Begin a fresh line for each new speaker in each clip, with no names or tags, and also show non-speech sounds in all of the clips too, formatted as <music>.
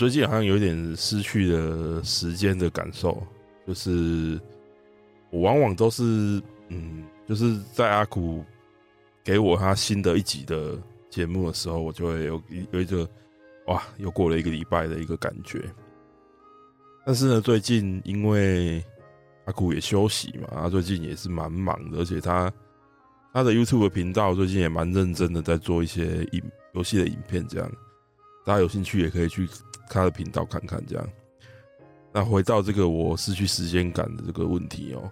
最近好像有点失去了时间的感受，就是我往往都是嗯，就是在阿苦给我他新的一集的节目的时候，我就会有有一个哇，又过了一个礼拜的一个感觉。但是呢，最近因为阿苦也休息嘛，他最近也是蛮忙的，而且他他的 YouTube 频道最近也蛮认真的在做一些影游戏的影片，这样大家有兴趣也可以去。他的频道看看这样，那回到这个我失去时间感的这个问题哦，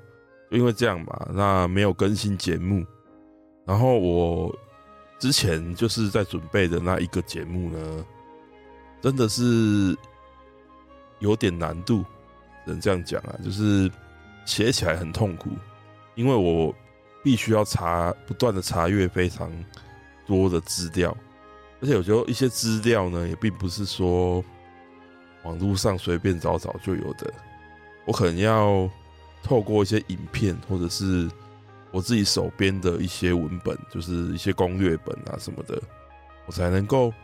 因为这样吧，那没有更新节目，然后我之前就是在准备的那一个节目呢，真的是有点难度，只能这样讲啊，就是写起来很痛苦，因为我必须要查，不断的查阅非常多的资料，而且有时候一些资料呢，也并不是说。网络上随便找找就有的，我可能要透过一些影片，或者是我自己手边的一些文本，就是一些攻略本啊什么的，我才能够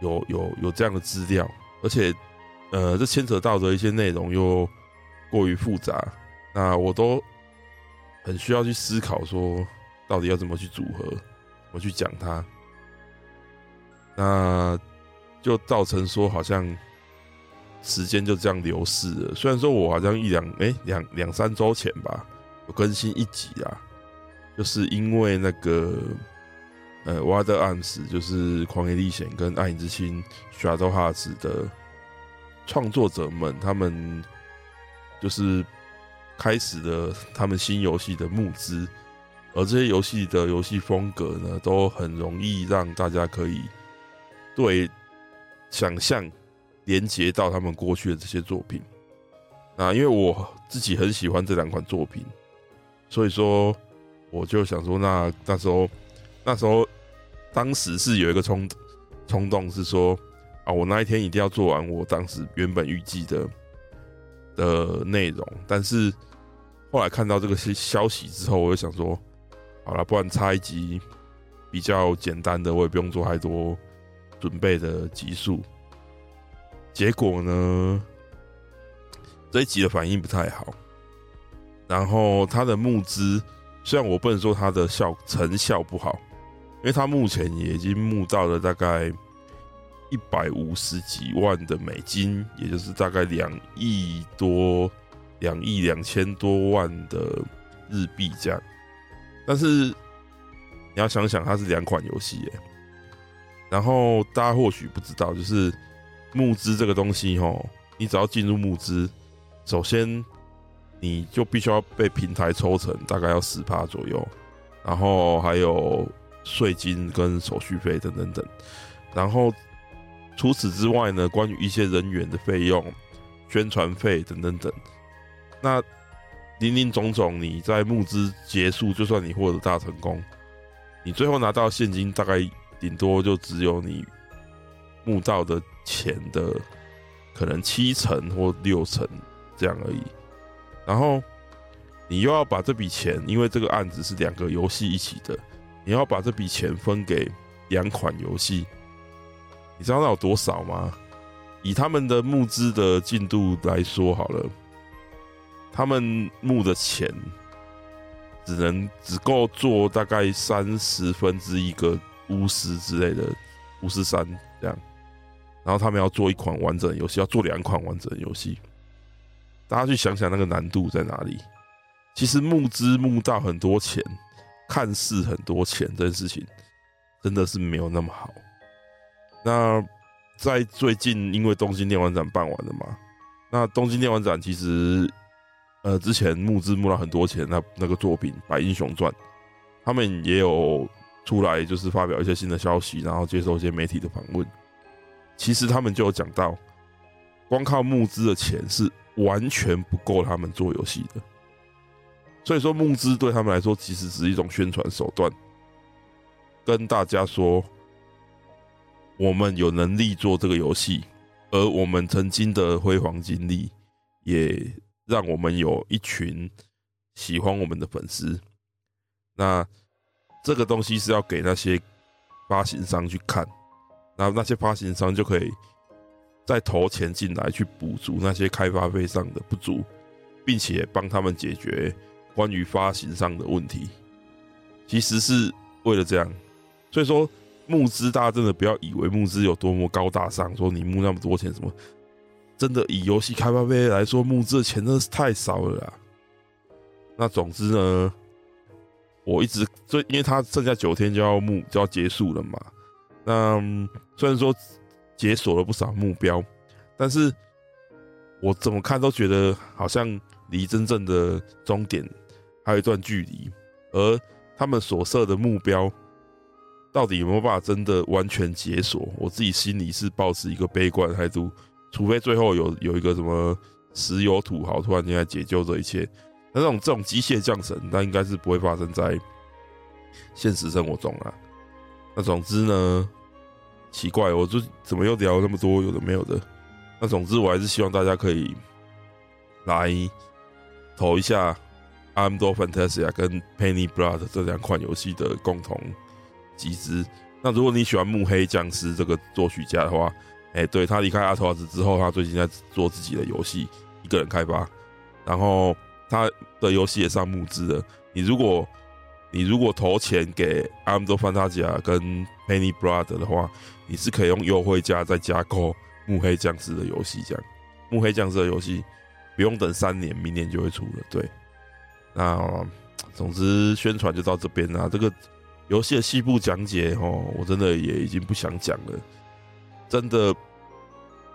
有有有这样的资料。而且，呃，这牵扯到的一些内容又过于复杂，那我都很需要去思考，说到底要怎么去组合，怎么去讲它，那就造成说好像。时间就这样流逝了。虽然说我好像一两哎两两三周前吧，有更新一集啊，就是因为那个呃《Wild Arms》就是《狂野历险》跟《暗影之心》《Shadow Hearts》的创作者们，他们就是开始了他们新游戏的募资，而这些游戏的游戏风格呢，都很容易让大家可以对想象。连接到他们过去的这些作品，那因为我自己很喜欢这两款作品，所以说我就想说，那那时候那时候当时是有一个冲冲动，是说啊，我那一天一定要做完我当时原本预计的的内容。但是后来看到这个消消息之后，我就想说，好了，不然插一集比较简单的，我也不用做太多准备的集数。结果呢，这一集的反应不太好。然后他的募资，虽然我不能说他的效成效不好，因为他目前也已经募到了大概一百五十几万的美金，也就是大概两亿多、两亿两千多万的日币这样。但是你要想想，它是两款游戏耶。然后大家或许不知道，就是。募资这个东西，吼，你只要进入募资，首先你就必须要被平台抽成，大概要十趴左右，然后还有税金跟手续费等等等。然后除此之外呢，关于一些人员的费用、宣传费等等等，那林林总总，你在募资结束，就算你获得大成功，你最后拿到现金，大概顶多就只有你募到的。钱的可能七成或六成这样而已，然后你又要把这笔钱，因为这个案子是两个游戏一起的，你要把这笔钱分给两款游戏，你知道那有多少吗？以他们的募资的进度来说好了，他们募的钱只能只够做大概三十分之一个巫师之类的巫师三这样。然后他们要做一款完整游戏，要做两款完整的游戏，大家去想想那个难度在哪里？其实募资募到很多钱，看似很多钱这件事情，真的是没有那么好。那在最近，因为东京电玩展办完了嘛，那东京电玩展其实，呃，之前募资募了很多钱，那那个作品《白英雄传》，他们也有出来，就是发表一些新的消息，然后接受一些媒体的访问。其实他们就有讲到，光靠募资的钱是完全不够他们做游戏的。所以说，募资对他们来说其实只是一种宣传手段，跟大家说，我们有能力做这个游戏。而我们曾经的辉煌经历，也让我们有一群喜欢我们的粉丝。那这个东西是要给那些发行商去看，然后那些发行商就可以再投钱进来，去补足那些开发费上的不足，并且帮他们解决关于发行上的问题。其实是为了这样，所以说。募资，大家真的不要以为募资有多么高大上，说你募那么多钱什么？真的以游戏开发费来说，募资的钱真的是太少了啦。那总之呢，我一直就因为他剩下九天就要募就要结束了嘛。那虽然说解锁了不少目标，但是我怎么看都觉得好像离真正的终点还有一段距离，而他们所设的目标。到底有没有办法真的完全解锁？我自己心里是抱持一个悲观态度，除非最后有有一个什么石油土豪突然间来解救这一切。那这种这种机械降神，那应该是不会发生在现实生活中啊。那总之呢，奇怪，我就怎么又聊那么多有的没有的？那总之，我还是希望大家可以来投一下《Armed Fantasy》跟《Penny Blood》这两款游戏的共同。集资。那如果你喜欢木黑匠司这个作曲家的话，哎、对，他离开阿托尔斯之后，他最近在做自己的游戏，一个人开发，然后他的游戏也上募资了。你如果你如果投钱给 Armed Fantasy 跟 Penny Blood 的话，你是可以用优惠价再加购木黑匠司的游戏。这样，木黑匠司的游戏不用等三年，明年就会出了。对，那总之宣传就到这边啦。这个。游戏的细部讲解哦，我真的也已经不想讲了。真的，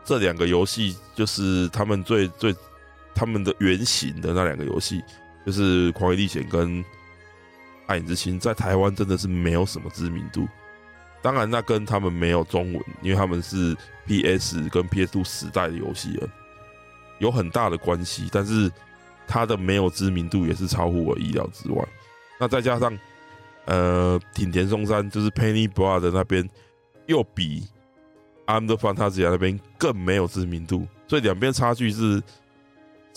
这两个游戏就是他们最最他们的原型的那两个游戏，就是《狂野历险》跟《暗影之心》，在台湾真的是没有什么知名度。当然，那跟他们没有中文，因为他们是 PS 跟 PS2 时代的游戏了，有很大的关系。但是，它的没有知名度也是超乎我意料之外。那再加上。呃，挺田松山就是 Penny Blood 那边，又比 Armed Fantasy 那边更没有知名度，所以两边差距是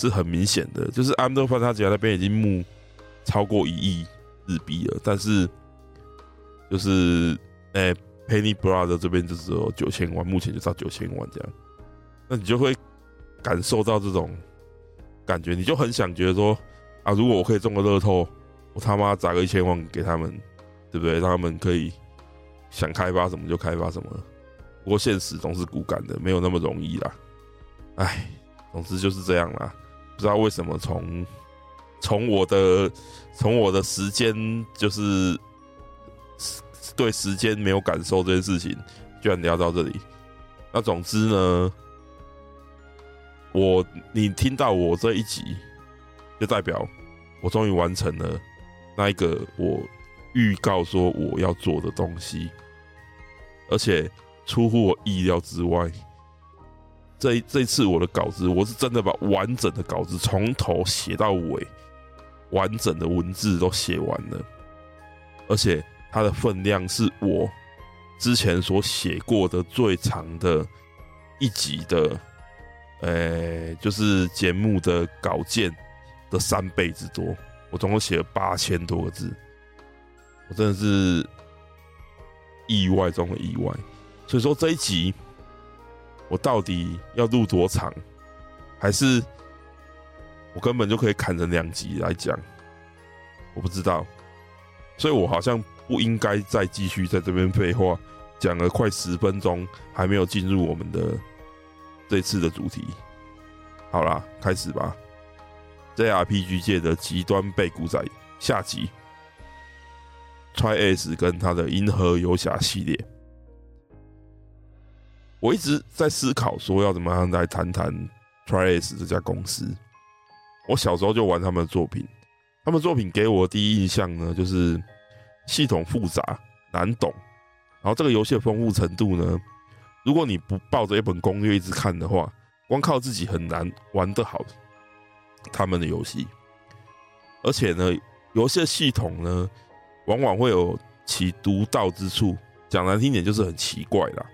是很明显的。就是 Armed Fantasy 那边已经募超过一亿日币了，但是就是哎、欸、Penny Brother 这边就只有九千万，目前就到九千万这样，那你就会感受到这种感觉，你就很想觉得说啊，如果我可以中个乐透。我他妈砸个一千万给他们，对不对？让他们可以想开发什么就开发什么。不过现实总是骨感的，没有那么容易啦。哎，总之就是这样啦。不知道为什么从从我的从我的时间就是对时间没有感受这件事情，居然聊到这里。那总之呢，我你听到我这一集，就代表我终于完成了。那一个我预告说我要做的东西，而且出乎我意料之外，这这次我的稿子我是真的把完整的稿子从头写到尾，完整的文字都写完了，而且它的分量是我之前所写过的最长的一集的，呃，就是节目的稿件的三倍之多。我总共写了八千多个字，我真的是意外中的意外。所以说这一集我到底要录多长，还是我根本就可以砍成两集来讲？我不知道，所以我好像不应该再继续在这边废话，讲了快十分钟，还没有进入我们的这次的主题。好啦，开始吧。JRPG 界的极端背骨仔下集，Try S 跟他的银河游侠系列，我一直在思考说要怎么样来谈谈 Tri-Ace 这家公司。我小时候就玩他们的作品，他们作品给我的第一印象呢，就是系统复杂难懂，然后这个游戏的丰富程度呢，如果你不抱着一本攻略一直看的话，光靠自己很难玩得好他们的游戏。而且呢，游戏的系统呢，往往会有其独到之处，讲难听点就是很奇怪啦。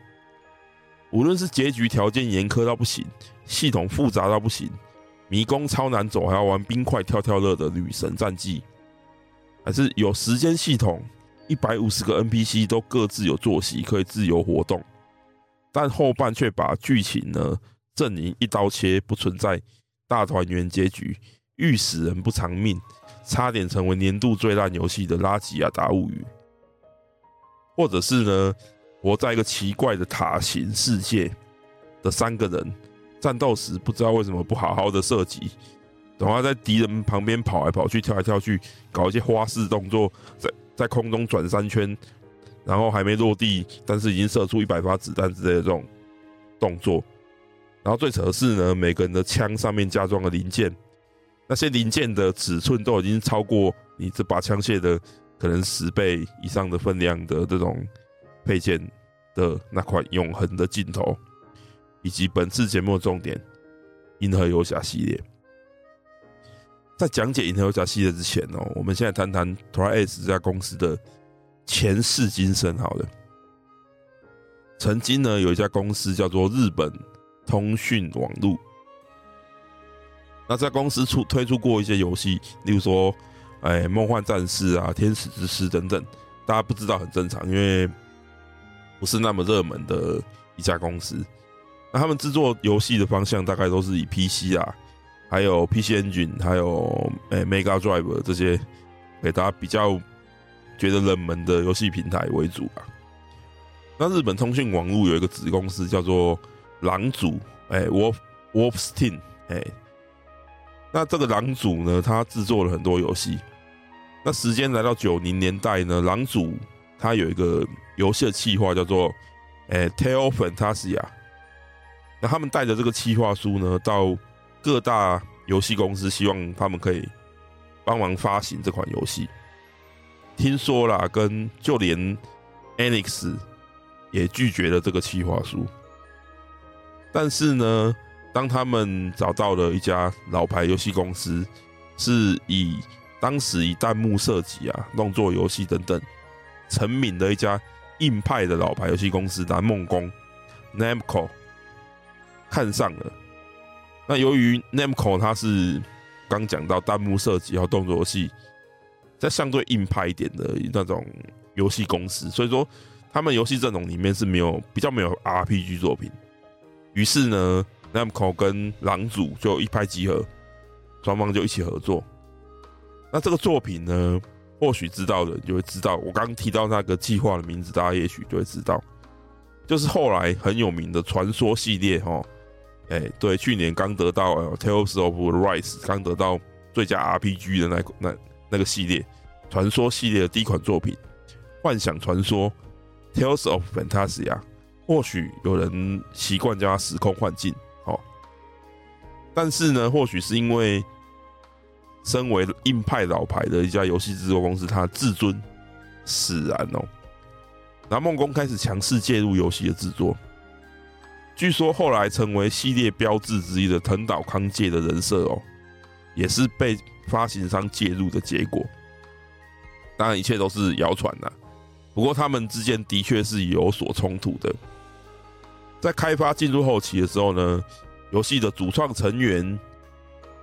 无论是结局条件严苛到不行，系统复杂到不行。迷宫超难走，还要玩冰块跳跳乐的女神战记，还是有时间系统，一百五十个 NPC 都各自有作息，可以自由活动，但后半却把剧情呢阵营一刀切，不存在大团圆结局，遇死人不偿命，差点成为年度最烂游戏的《拉吉亚达物语》，或者是呢活在一个奇怪的塔形世界的三个人。战斗时不知道为什么不好好的射击，然后在敌人旁边跑来跑去、跳来跳去，搞一些花式动作，在在空中转三圈，然后还没落地，但是已经射出一百发子弹之类的这种动作。然后最扯的是呢，每个人的枪上面加装的零件，那些零件的尺寸都已经超过你这把枪械的可能十倍以上的分量的这种配件的那款永恒的镜头。以及本次节目的重点《银河游侠》系列，在讲解《银河游侠》系列之前哦，我们现在谈谈 Tri-Ace 这家公司的前世今生。好了，曾经呢有一家公司叫做日本通讯网络，那在公司出推出过一些游戏，例如说，哎，《梦幻战士》啊，《天使之诗》等等，大家不知道很正常，因为不是那么热门的一家公司。那他们制作游戏的方向大概都是以 PC 啊，还有 PC Engine，还有诶、Mega Drive 这些给大家比较觉得冷门的游戏平台为主啊。那日本通讯网络有一个子公司叫做狼组，诶、Wolf Wolfstein，诶、那这个狼组呢，它制作了很多游戏。那时间来到九零年代呢，狼组它有一个游戏的企划叫做诶、Tale Fantasia。那他们带着这个企划书呢，到各大游戏公司，希望他们可以帮忙发行这款游戏。听说啦，跟就连 Anix 也拒绝了这个企划书。但是呢，当他们找到了一家老牌游戏公司，是以当时以弹幕设计啊、动作游戏等等成名的一家硬派的老牌游戏公司——南梦宫 （Namco）。看上了，那由于 Namco 它是刚讲到弹幕设计和动作游戏，在相对硬派一点的那种游戏公司，所以说他们游戏阵容里面是没有比较没有 RPG 作品。于是呢，Namco 跟狼组就一拍即合，双方就一起合作。那这个作品呢，或许知道的人就会知道，我刚提到那个计划的名字，大家也许就会知道，就是后来很有名的传说系列哈。哎、对，去年刚得到《Tales of Rise》刚得到最佳 RPG 的那那那个系列，传说系列的第一款作品《幻想传说》（Tales of Fantasia），或许有人习惯叫它“时空幻境”哦。但是呢，或许是因为身为硬派老牌的一家游戏制作公司，它自尊使然哦，那梦工开始强势介入游戏的制作。据说后来成为系列标志之一的藤岛康介的人设哦，也是被发行商介入的结果。当然，一切都是谣传呐。不过他们之间的确是有所冲突的。在开发进入后期的时候呢，游戏的主创成员、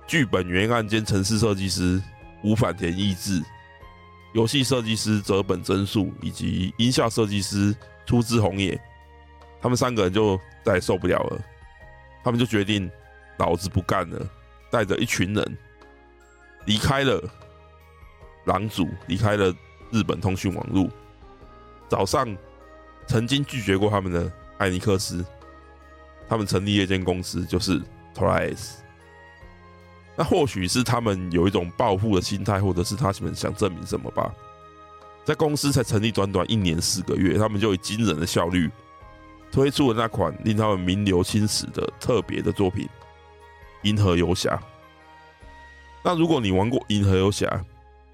剧本原案兼城市设计师吴反田义志、游戏设计师泽本真树以及音效设计师出之红野，他们三个人就。再也受不了了，他们就决定老子不干了，带着一群人离开了狼组，离开了日本通讯网络，早上曾经拒绝过他们的艾尼克斯，他们成立了一间公司，就是 Tri-Ace。那或许是他们有一种报复的心态，或者是他们想证明什么吧。在公司才成立短短一年四个月，他们就以惊人的效率。推出了那款令他们名留青史的特别的作品《银河游侠。那如果你玩过银河游侠，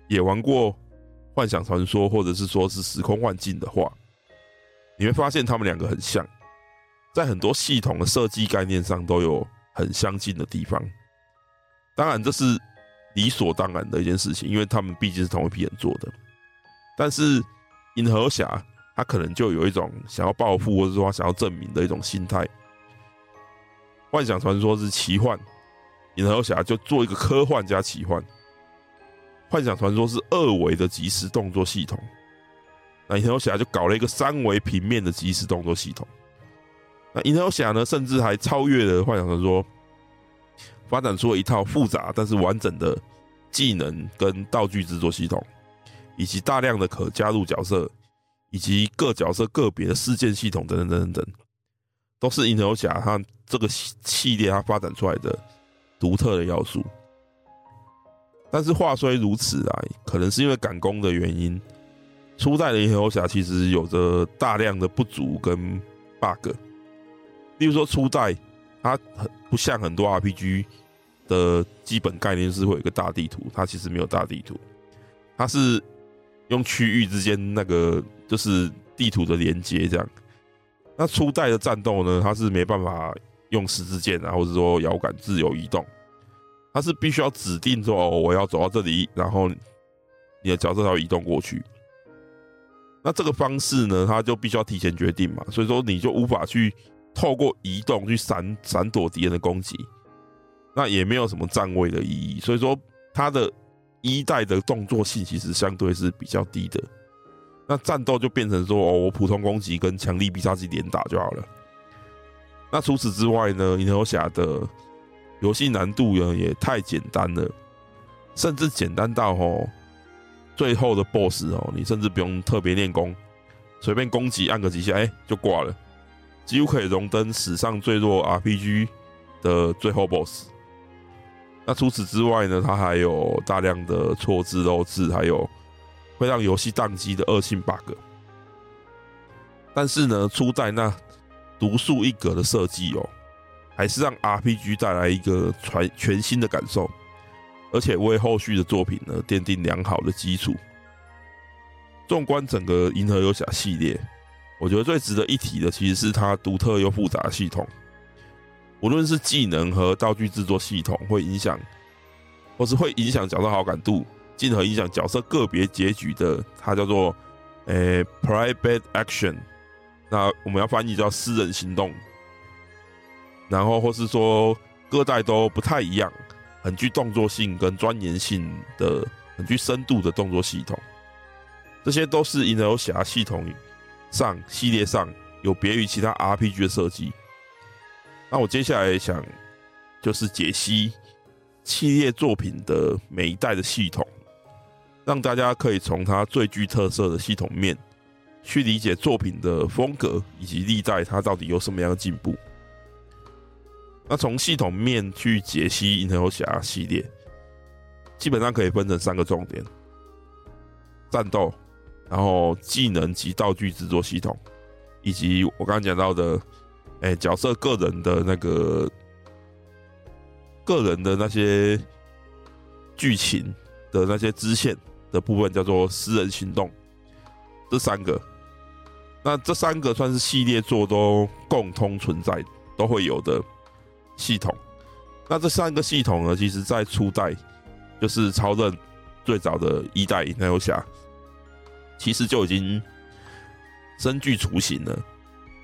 也玩过幻想传说，或者是说是时空幻境的话，你会发现他们两个很像，在很多系统的设计概念上都有很相近的地方。当然，这是理所当然的一件事情，因为他们毕竟是同一批人做的。但是银河侠他可能就有一种想要报复，或者说他想要证明的一种心态。幻想传说是奇幻。银河侠就做一个科幻加奇幻，幻想传说是二维的即时动作系统，那银河侠就搞了一个三维平面的即时动作系统。那银河侠呢，甚至还超越了幻想传说，发展出了一套复杂但是完整的技能跟道具制作系统，以及大量的可加入角色，以及各角色个别的事件系统等等等等等，都是银河侠它这个系列它发展出来的。独特的要素，但是话虽如此啊，可能是因为赶工的原因，初代的银河侠其实有着大量的不足跟 bug。例如说，初代它很不像很多 RPG 的基本概念是会有一个大地图，它其实没有大地图，它是用区域之间那个就是地图的连接这样。那初代的战斗呢，它是没办法。用十字键啊，或者说摇杆自由移动，它是必须要指定说哦，我要走到这里，然后你的角色才会移动过去。那这个方式呢，它就必须要提前决定嘛，所以说你就无法去透过移动去闪闪躲敌人的攻击，那也没有什么站位的意义。所以说它的一代的动作性其实相对是比较低的。那战斗就变成说哦，我普通攻击跟强力必杀技连打就好了。那除此之外呢，银河侠的游戏难度呢也太简单了，甚至简单到哦，最后的 BOSS 哦，你甚至不用特别练功，随便攻击按个几下，哎，就挂了，几乎可以荣登史上最弱 RPG 的最后 BOSS。那除此之外呢，它还有大量的错字漏字，还有会让游戏宕机的恶性 bug。但是呢，初代那。独树一格的设计哦，还是让 RPG 带来一个全全新的感受，而且为后续的作品呢奠定良好的基础。纵观整个银河游侠系列，我觉得最值得一提的其实是它独特又复杂的系统，无论是技能和道具制作系统，会影响，或是会影响角色好感度，进而影响角色个别结局的，它叫做诶 Private Action。那我们要翻译叫私人行动，然后或是说各代都不太一样，很具动作性跟钻研性的，很具深度的动作系统，这些都是银河游侠系统上系列上有别于其他 RPG 的设计。那我接下来想就是解析系列作品的每一代的系统，让大家可以从它最具特色的系统面。去理解作品的风格以及历代它到底有什么样的进步。那从系统面去解析银河游侠系列，基本上可以分成三个重点：战斗，然后技能及道具制作系统，以及我刚刚讲到的，哎、角色个人的那个个人的那些剧情的那些支线的部分，叫做私人行动。这三个。那这三个算是系列作都共通存在，都会有的系统。那这三个系统呢，其实在初代就是超任最早的一代银河游侠，其实就已经深具雏形了。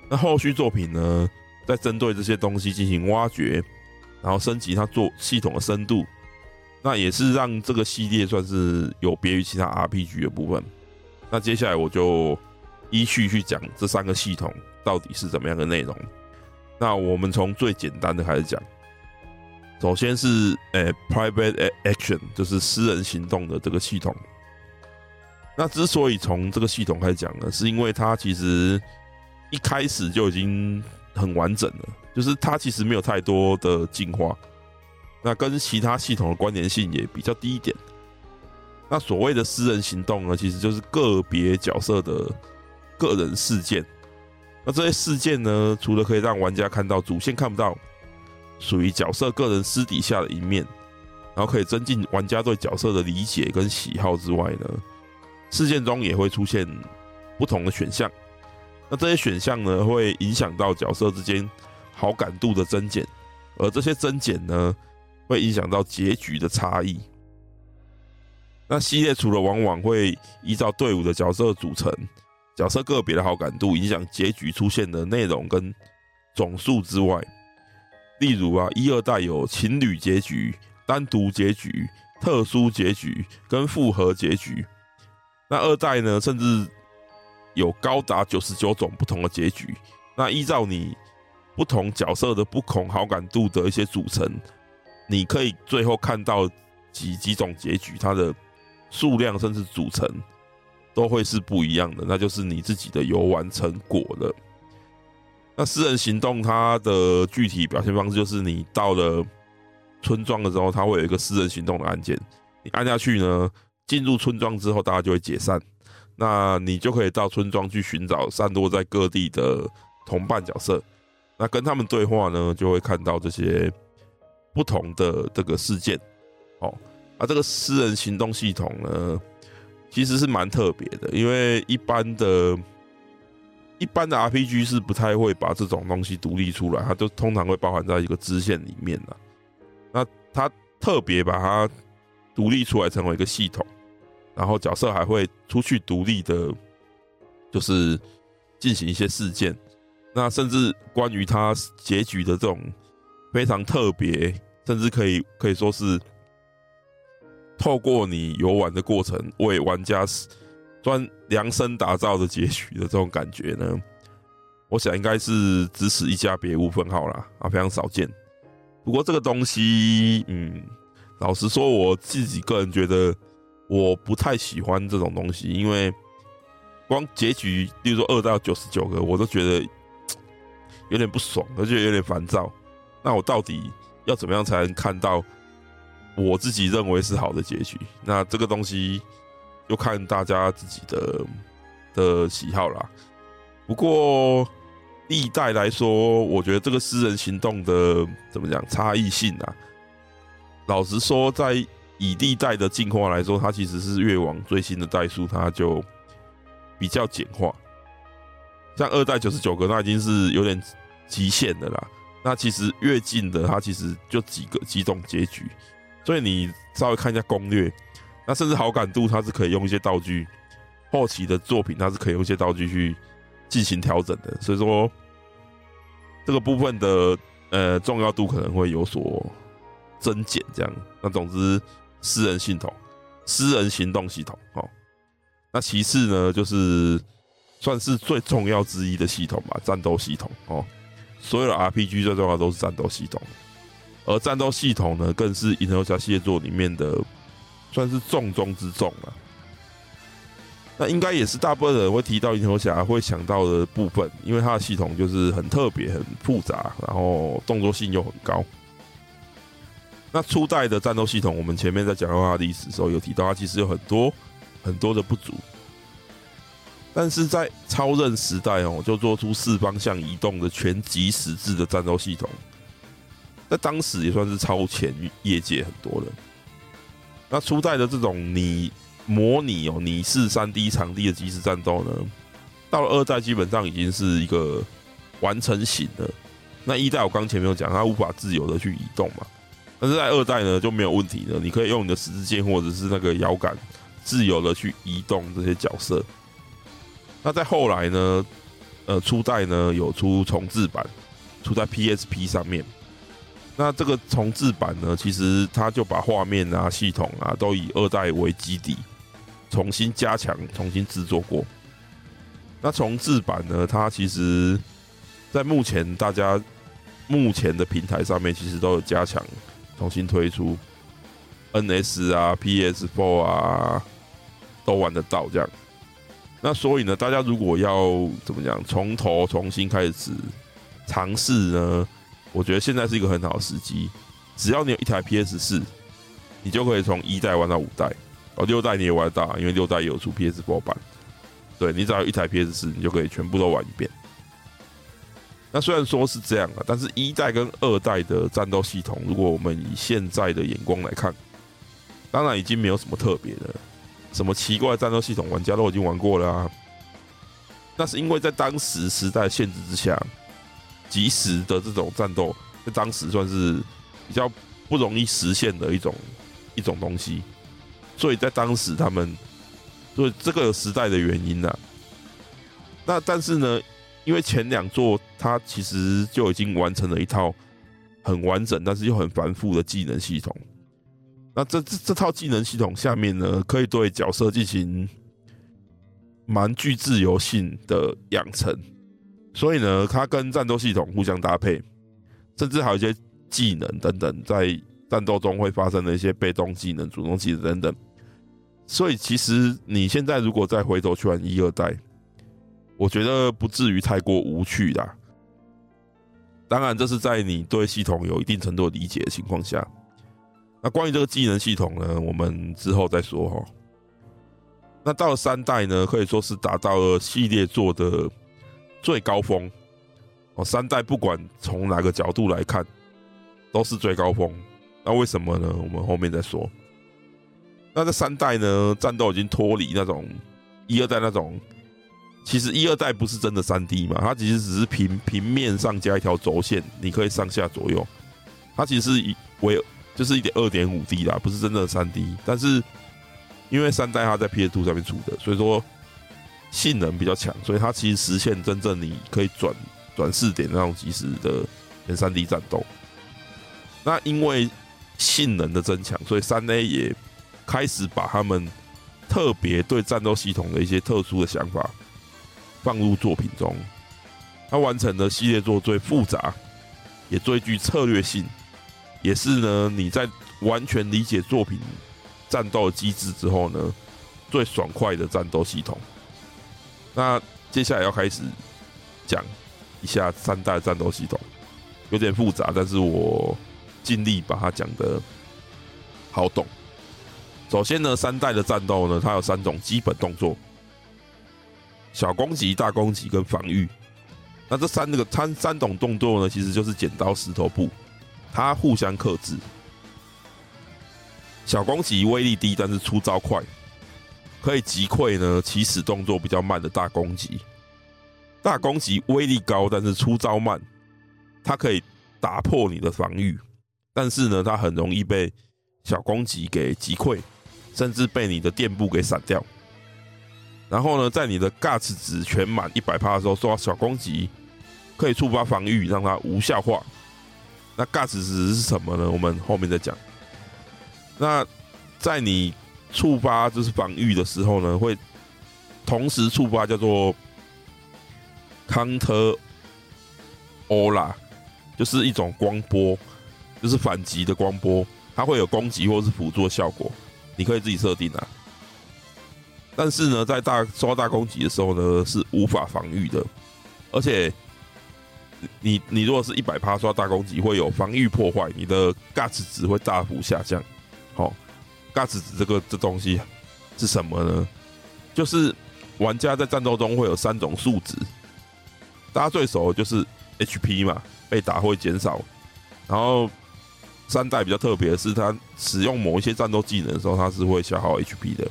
那后续作品呢，在针对这些东西进行挖掘，然后升级它做系统的深度，那也是让这个系列算是有别于其他 RPG 的部分。那接下来我就。依序去讲这三个系统到底是怎么样的内容。那我们从最简单的开始讲。首先是呃、欸、Private Action，就是私人行动的这个系统。那之所以从这个系统开始讲呢，是因为它其实一开始就已经很完整了，就是它其实没有太多的进化。那跟其他系统的关联性也比较低一点。那所谓的私人行动呢，其实就是个别角色的。个人事件，那这些事件呢，除了可以让玩家看到主线看不到，属于角色个人私底下的一面，然后可以增进玩家对角色的理解跟喜好之外呢，事件中也会出现不同的选项。那这些选项呢，会影响到角色之间好感度的增减，而这些增减呢，会影响到结局的差异。那系列除了往往会依照队伍的角色组成、角色个别的好感度影响结局出现的内容跟总数之外，例如啊，一二代有情侣结局、单独结局、特殊结局跟复合结局。那二代呢，甚至有高达九十九种不同的结局。那依照你不同角色的不同好感度的一些组成，你可以最后看到几几种结局，它的数量甚至组成都会是不一样的。那就是你自己的游玩成果了。那私人行动它的具体表现方式就是，你到了村庄的时候，它会有一个私人行动的按键，你按下去呢，进入村庄之后，大家就会解散。那你就可以到村庄去寻找散落在各地的同伴角色，那跟他们对话呢，就会看到这些不同的这个事件。哦，啊这个私人行动系统呢，其实是蛮特别的，因为一般的。一般的 RPG 是不太会把这种东西独立出来，它都通常会包含在一个支线里面的。那它特别把它独立出来成为一个系统，然后角色还会出去独立的，就是进行一些事件。那甚至关于他结局的这种非常特别，甚至可以可以说是透过你游玩的过程为玩家。专量身打造的结局的这种感觉呢，我想应该是只此一家，别无分号啦，啊，非常少见。不过这个东西，嗯，老实说，我自己个人觉得我不太喜欢这种东西，因为光结局，例如说二到九十九个，我都觉得 <tsk> 有点不爽，而且有点烦躁。那我到底要怎么样才能看到我自己认为是好的结局？那这个东西。就看大家自己的的喜好啦。不过历代来说，我觉得这个私人行动的怎么讲差异性啊？老实说，在以历代的进化来说，它其实是越往最新的代数，它就比较简化。像二代九十九个，那已经是有点极限的啦。那其实越近的，它其实就几个几种结局。所以你稍微看一下攻略。那甚至好感度，它是可以用一些道具，后期的作品它是可以用一些道具去进行调整的，所以说这个部分的呃重要度可能会有所增减。这样，那总之私人系统、私人行动系统，哦，那其次呢，就是算是最重要之一的系统吧，战斗系统哦。所有的 RPG 最重要都是战斗系统，而战斗系统呢，更是银河侠系列作里面的。算是重中之重了，那应该也是大部分人会提到银河侠会想到的部分，因为它的系统就是很特别、很复杂，然后动作性又很高。那初代的战斗系统，我们前面在讲到它的历史的时候有提到，它其实有很多很多的不足，但是在超任时代哦，就做出四方向移动的全即时制的战斗系统，在当时也算是超前业界很多的。那初代的这种你模拟哦你是三 D 场地的即时战斗呢，到了二代基本上已经是一个完成型了。那一代我刚前面有讲，它无法自由的去移动嘛，但是在二代呢就没有问题了，你可以用你的十字键或者是那个摇杆自由的去移动这些角色。那在后来呢，呃初代呢有出重制版，出在 PSP 上面。那这个重制版呢，其实它就把画面啊、系统啊都以二代为基底，重新加强、重新制作过。那重制版呢，它其实，在目前大家目前的平台上面，其实都有加强、重新推出。NS 啊、PS4 啊，都玩得到这样。那所以呢，大家如果要怎么讲，从头重新开始尝试呢？我觉得现在是一个很好的时机，只要你有一台 PS 四，你就可以从一代玩到五代，哦，六代你也玩得到，因为六代也有出 PS4 版。对，你只要有一台 PS 四，你就可以全部都玩一遍。那虽然说是这样啊，但是一代跟二代的战斗系统，如果我们以现在的眼光来看，当然已经没有什么特别的，什么奇怪战斗系统，玩家都已经玩过了啊。那是因为在当时时代限制之下，即时的这种战斗，在当时算是比较不容易实现的一种一种东西，所以在当时他们，所以这个时代的原因呢、那但是呢。因为前两作它其实就已经完成了一套很完整，但是又很繁复的技能系统。那这这这套技能系统下面呢，可以对角色进行蛮具自由性的养成，所以呢，它跟战斗系统互相搭配，甚至还有一些技能等等，在战斗中会发生的一些被动技能、主动技能等等。所以，其实你现在如果再回头去玩一二代。我觉得不至于太过无趣啦。当然，这是在你对系统有一定程度理解的情况下。那关于这个技能系统呢，我们之后再说哈。那到了三代呢，可以说是达到了系列做的最高峰。哦，三代不管从哪个角度来看，都是最高峰。那为什么呢？我们后面再说。那这三代呢，战斗已经脱离那种一二代那种。其实一二代不是真的三 D 嘛，它其实只是平平面上加一条轴线，你可以上下左右。它其实是一为就是一点二点五 D 啦，不是真的三 D。但是因为三代它在 PS2 上面出的，所以说性能比较强，所以它其实实现真正你可以转转四点那种即时的全三 D 战斗。那因为性能的增强，所以三 A 也开始把他们特别对战斗系统的一些特殊的想法。放入作品中，它完成了系列作最复杂，也最具策略性，也是呢你在完全理解作品战斗机制之后呢，最爽快的战斗系统。那接下来要开始讲一下三代战斗系统，有点复杂，但是我尽力把它讲得好懂。首先呢，三代的战斗呢，它有三种基本动作。小攻击、大攻击跟防御，那这三个三三种动作呢，其实就是剪刀石头布，它互相克制。小攻击威力低，但是出招快，可以击溃呢起始动作比较慢的大攻击。大攻击威力高，但是出招慢，它可以打破你的防御，但是呢，它很容易被小攻击给击溃，甚至被你的垫步给闪掉。然后呢，在你的 Guts 值全满一百趴的时候，受到小攻击可以触发防御，让它无效化。那 Guts 值是什么呢？我们后面再讲。那在你触发就是防御的时候呢，会同时触发叫做 Counter Aura，就是一种光波，就是反击的光波，它会有攻击或是辅助的效果，你可以自己设定啊。但是呢，在大刷大攻击的时候呢，是无法防御的，而且你你如果是一百趴刷大攻击，会有防御破坏，你的 Guts 值会大幅下降。好、哦，Guts 值这个这东西是什么呢？就是玩家在战斗中会有三种数值，大家最熟的就是 HP 嘛，被打会减少。然后三代比较特别的是，它使用某一些战斗技能的时候，它是会消耗 HP 的。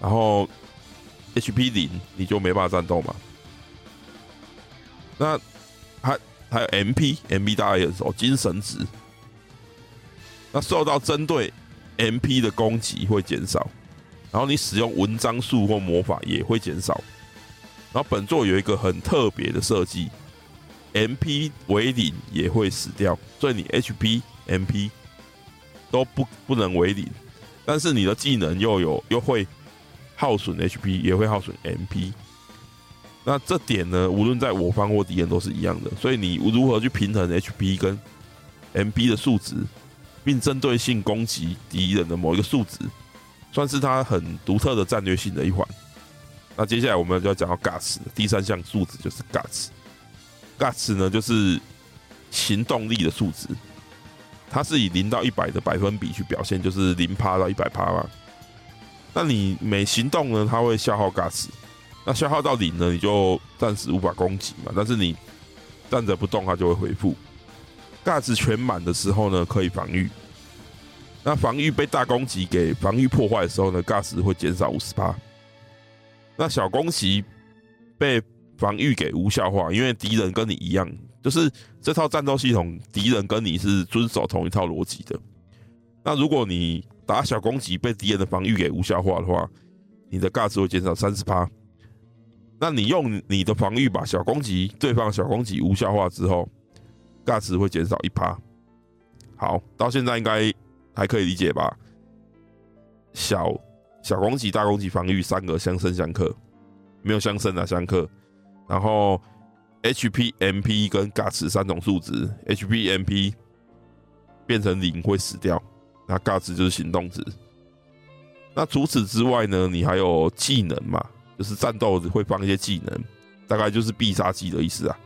然后，HP 零你就没办法战斗嘛。那还还有 MP，MP 大家也熟，精神值。那受到针对 MP 的攻击会减少，然后你使用文章术或魔法也会减少。然后本作有一个很特别的设计，MP 为零也会死掉，所以你 HP、MP 都不不能为零，但是你的技能又有又会。耗损 HP 也会耗损 MP，那这点呢，无论在我方或敌人都是一样的。所以你如何去平衡 HP 跟 MP 的数值，并针对性攻击敌人的某一个数值，算是它很独特的战略性的一环。那接下来我们就要讲到 Guts，第三项数值就是 Guts。Guts 呢，就是行动力的数值，它是以零到一百的百分比去表现，就是零趴到一百趴嘛。那你每行动呢，它会消耗 gas，那消耗到零呢，你就暂时无法攻击嘛。但是你站着不动它就会恢复。gas 全满的时候呢，可以防御。那防御被大攻击给防御破坏的时候呢，，gas 会减少五十八。那小攻击被防御给无效化，因为敌人跟你一样，就是这套战斗系统，敌人跟你是遵守同一套逻辑的。那如果你打小攻击被敌人的防御给无效化的话，你的嘎子会减少三十趴。那你用你的防御把小攻击对方小攻击无效化之后，嘎子会减少一趴。好，到现在应该还可以理解吧？小小攻击、大攻击、防御三个相生相克，没有相生啊，相克。然后 HP、MP 跟嘎子三种数值，HP、MP 变成零会死掉，那嘎子就是行动值。那除此之外呢，你还有技能嘛？就是战斗会放一些技能，大概就是必杀技的意思啊。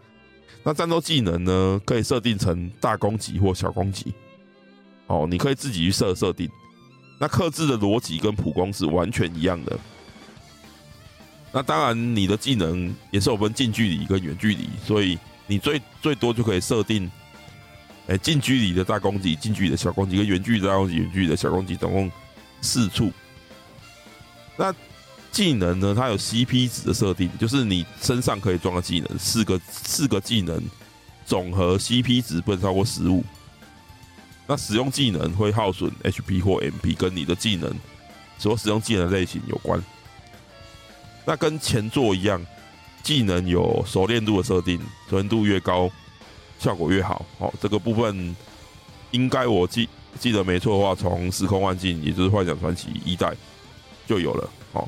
那战斗技能呢，可以设定成大攻击或小攻击。哦，你可以自己去设设定。那克制的逻辑跟普攻是完全一样的。那当然，你的技能也是有分近距离跟远距离，所以你最最多就可以设定，哎，近距离的大攻击、近距离的小攻击跟远距离大攻击、远距离的小攻击，总共四处。那技能呢？它有 CP 值的设定，就是你身上可以装的技能，四个四个技能总和 CP 值不能超过十五。那使用技能会耗损 HP 或 MP，跟你的技能所使用技能类型有关。那跟前作一样，技能有熟练度的设定，熟练度越高，效果越好。好，这个部分应该我记记得没错的话，从时空幻境，也就是幻想传奇一代。就有了哦。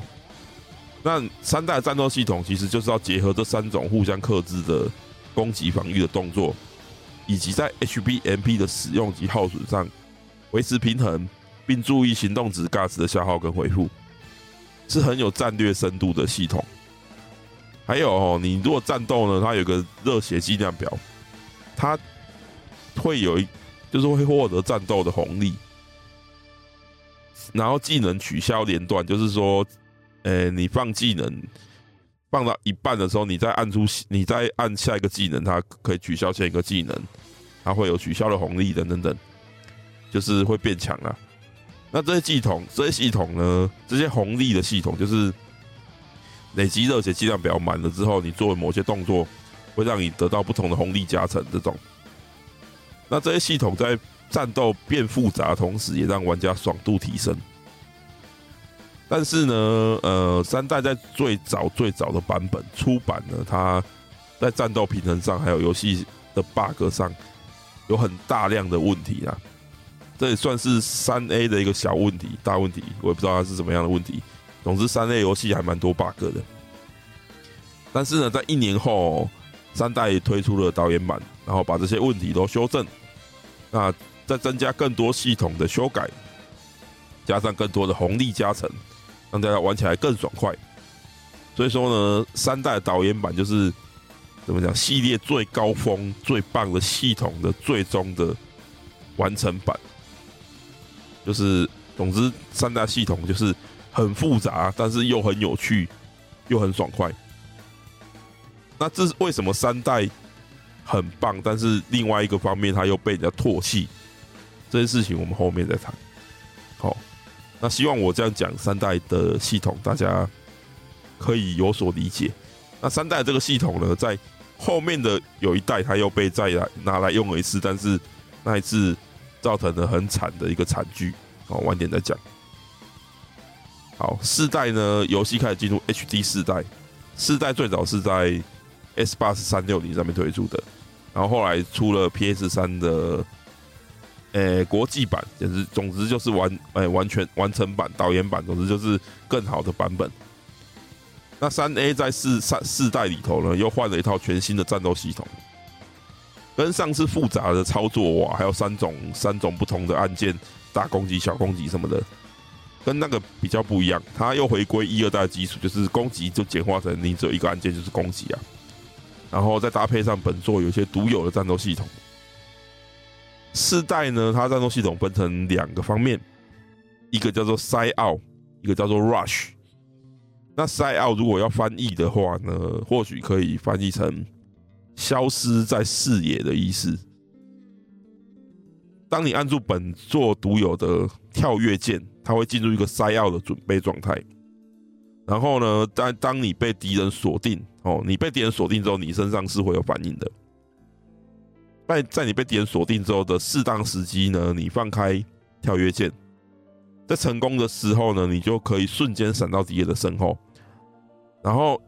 那三代战斗系统其实就是要结合这三种互相克制的攻击防御的动作，以及在 HP MP 的使用及耗损上维持平衡，并注意行动值 Gas 的消耗跟恢复，是很有战略深度的系统。还有哦，你如果战斗呢，它有个热血计量表，它会有一就是会获得战斗的红利。然后技能取消连段，就是说，诶，你放技能放到一半的时候，你再按出，你再按下一个技能，它可以取消前一个技能，它会有取消的红利等等等，就是会变强啊。那这些系统，这些系统呢，这些红利的系统，就是累积热血计量表满了之后，你做某些动作，会让你得到不同的红利加成。这种，那这些系统在。战斗变复杂，同时也让玩家爽度提升。但是呢，呃，三代在最早最早的版本出版呢，它在战斗平衡上还有游戏的 bug 上有很大量的问题啊。这也算是三 A 的一个小问题，大问题我也不知道它是什么样的问题。总之，三 A 游戏还蛮多 bug 的。但是呢，在一年后，三代推出了导演版，然后把这些问题都修正。那再增加更多系统的修改，加上更多的红利加成，让大家玩起来更爽快。所以说呢，三代导演版就是怎么讲，系列最高峰、最棒的系统的最终的完成版。就是总之，三大系统就是很复杂，但是又很有趣，又很爽快。那这是为什么三代很棒，但是另外一个方面，它又被人家唾弃？这些事情我们后面再谈。好，那希望我这样讲三代的系统，大家可以有所理解。那三代这个系统呢，在后面的有一代，它又被再来拿来用了一次，但是那一次造成了很惨的一个惨剧。好，晚点再讲。好，四代呢，游戏开始进入 HD 四代。四代最早是在 S 八是三六零上面推出的，然后后来出了 PS 三的。诶、国际版也是，总之就是完诶、完全完成版导演版，总之就是更好的版本。那三 A 在四三四代里头呢，又换了一套全新的战斗系统，跟上次复杂的操作哇，还有三种三种不同的按键，大攻击、小攻击什么的，跟那个比较不一样。它又回归一二代的基础，就是攻击就简化成你只有一个按键就是攻击啊，然后再搭配上本作有些独有的战斗系统。四代呢，它战斗系统分成两个方面，一个叫做 Side Out，一个叫做 Rush。那 Side Out 如果要翻译的话呢，或许可以翻译成消失在视野的意思。当你按住本作独有的跳跃键，它会进入一个塞奥的准备状态。然后呢，在当你被敌人锁定哦，你被敌人锁定之后，你身上是会有反应的。在在你被敌人锁定之后的适当时机呢，你放开跳跃键，在成功的时候呢，你就可以瞬间闪到敌人的身后。然后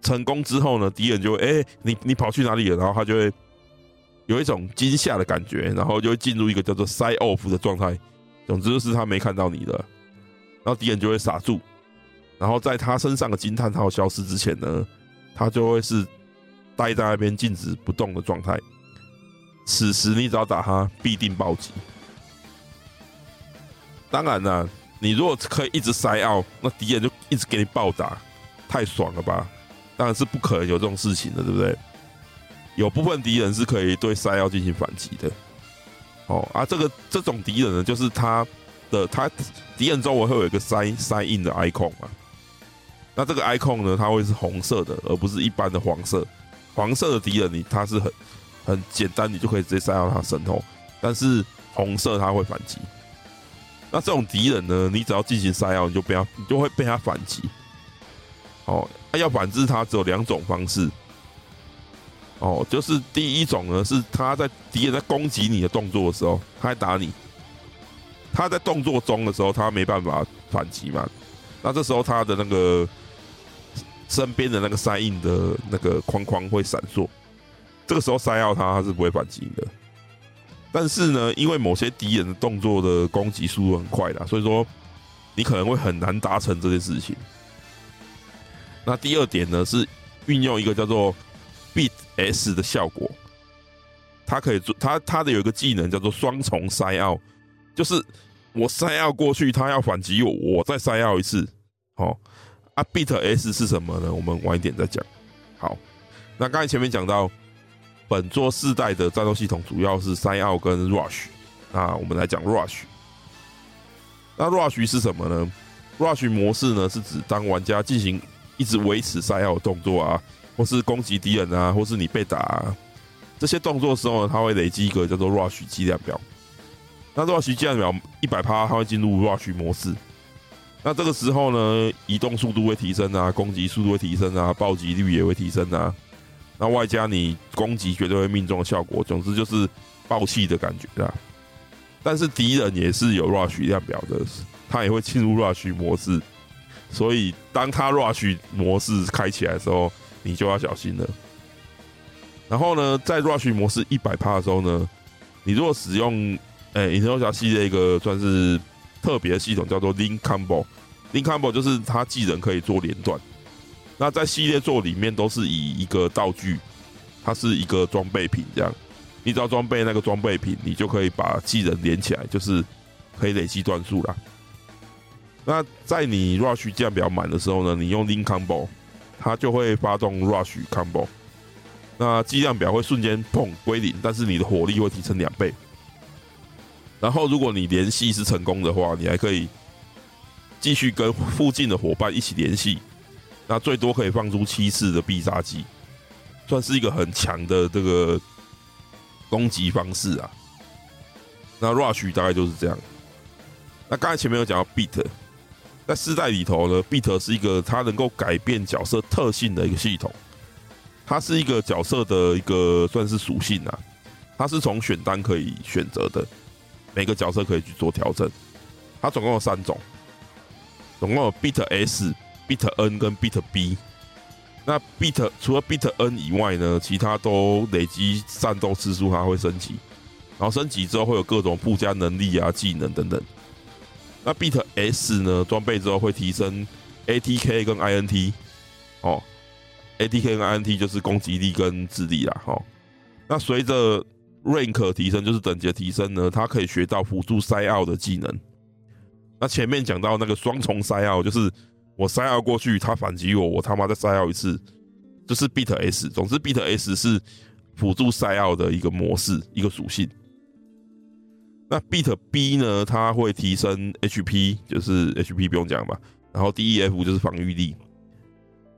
成功之后呢，敌人就会哎，你你跑去哪里了？然后他就会。有一种惊吓的感觉，然后就会进入一个叫做 “side off” 的状态。总之就是他没看到你的，然后敌人就会傻住，然后在他身上的惊叹号消失之前呢，他就会是待在那边静止不动的状态。此时你只要打他，必定暴击。当然了，你如果可以一直 side out，那敌人就一直给你暴打，太爽了吧？当然是不可能有这种事情的，对不对？有部分敌人是可以对塞奥进行反击的，哦啊，这个这种敌人呢，就是他的他敌人周围会有一个塞塞印的 icon 啊，那这个 icon 呢，它会是红色的，而不是一般的黄色。黄色的敌人你他是很很简单，你就可以直接塞到他身后，但是红色他会反击。那这种敌人呢，你只要进行塞奥，你就不要，你就会被他反击。哦，啊，要反制他只有两种方式。哦，就是第一种呢，是他在敌人在攻击你的动作的时候，他在打你；他在动作中的时候，他没办法反击嘛。那这时候他的那个身边的那个塞印的那个框框会闪烁，这个时候塞奥他他是不会反击的。但是呢，因为某些敌人的动作的攻击速度很快的，所以说你可能会很难达成这件事情。那第二点呢，是运用一个叫做 Beat S 的效果，它可以做它它的有一个技能叫做双重塞奥，就是我塞奥过去，他要反击我，我再塞奥一次。好，啊，Beat S 是什么呢？我们晚一点再讲。好，那刚才前面讲到，本作四代的战斗系统主要是塞奥跟 Rush。那我们来讲 Rush。那 Rush 是什么呢？Rush 模式呢是指当玩家进行一直维持塞奥的动作啊。或是攻击敌人啊，或是你被打啊，这些动作的时候呢，它会累积一个叫做 Rush 计量表。那 Rush 计量表一百趴，它会进入 Rush 模式。那这个时候呢，移动速度会提升啊，攻击速度会提升啊，暴击率也会提升啊。那外加你攻击绝对会命中的效果，总之就是爆气的感觉啊。但是敌人也是有 Rush 量表的，他也会进入 Rush 模式。所以当他 Rush 模式开起来的时候，你就要小心了。然后呢，在 Rush 模式一百趴的时候呢，你如果使用诶银河游侠系列一个算是特别系统，叫做 Link Combo。Link Combo 就是它技能可以做连段。那在系列作里面都是以一个道具，它是一个装备品这样。你只要装备那个装备品，你就可以把技能连起来，就是可以累积段数啦。那在你 Rush 量表满的时候呢，你用 Link Combo。它就会发动 Rush Combo，那计量表会瞬间砰归零，但是你的火力会提升两倍。然后如果你联系是成功的话，你还可以继续跟附近的伙伴一起联系，那最多可以放出七次的必杀技，算是一个很强的这个攻击方式啊。那 Rush 大概就是这样。那刚才前面有讲到 Beat。在四代里头呢，Beat 是一个它能够改变角色特性的一个系统，它是一个角色的一个算是属性啊，它是从选单可以选择的，每个角色可以去做调整。它总共有三种，总共有 Beat S、Beat N 跟 Beat B。那 Beat 除了 Beat N 以外呢，其他都累积战斗次数，它会升级，然后升级之后会有各种附加能力啊、技能等等。那 Beat S 呢？装备之后会提升 ATK 跟 INT 哦，ATK 跟 INT 就是攻击力跟智力啦。哦，那随着 Rank 提升，就是等级的提升呢，它可以学到辅助塞奥的技能。那前面讲到那个双重塞奥，就是我塞奥过去，他反击我，我他妈再塞奥一次，就是 Beat S。总之，Beat S 是辅助塞奥的一个模式，一个属性。那 Beat B 呢？它会提升 HP，就是 HP 不用讲吧。然后 DEF 就是防御力。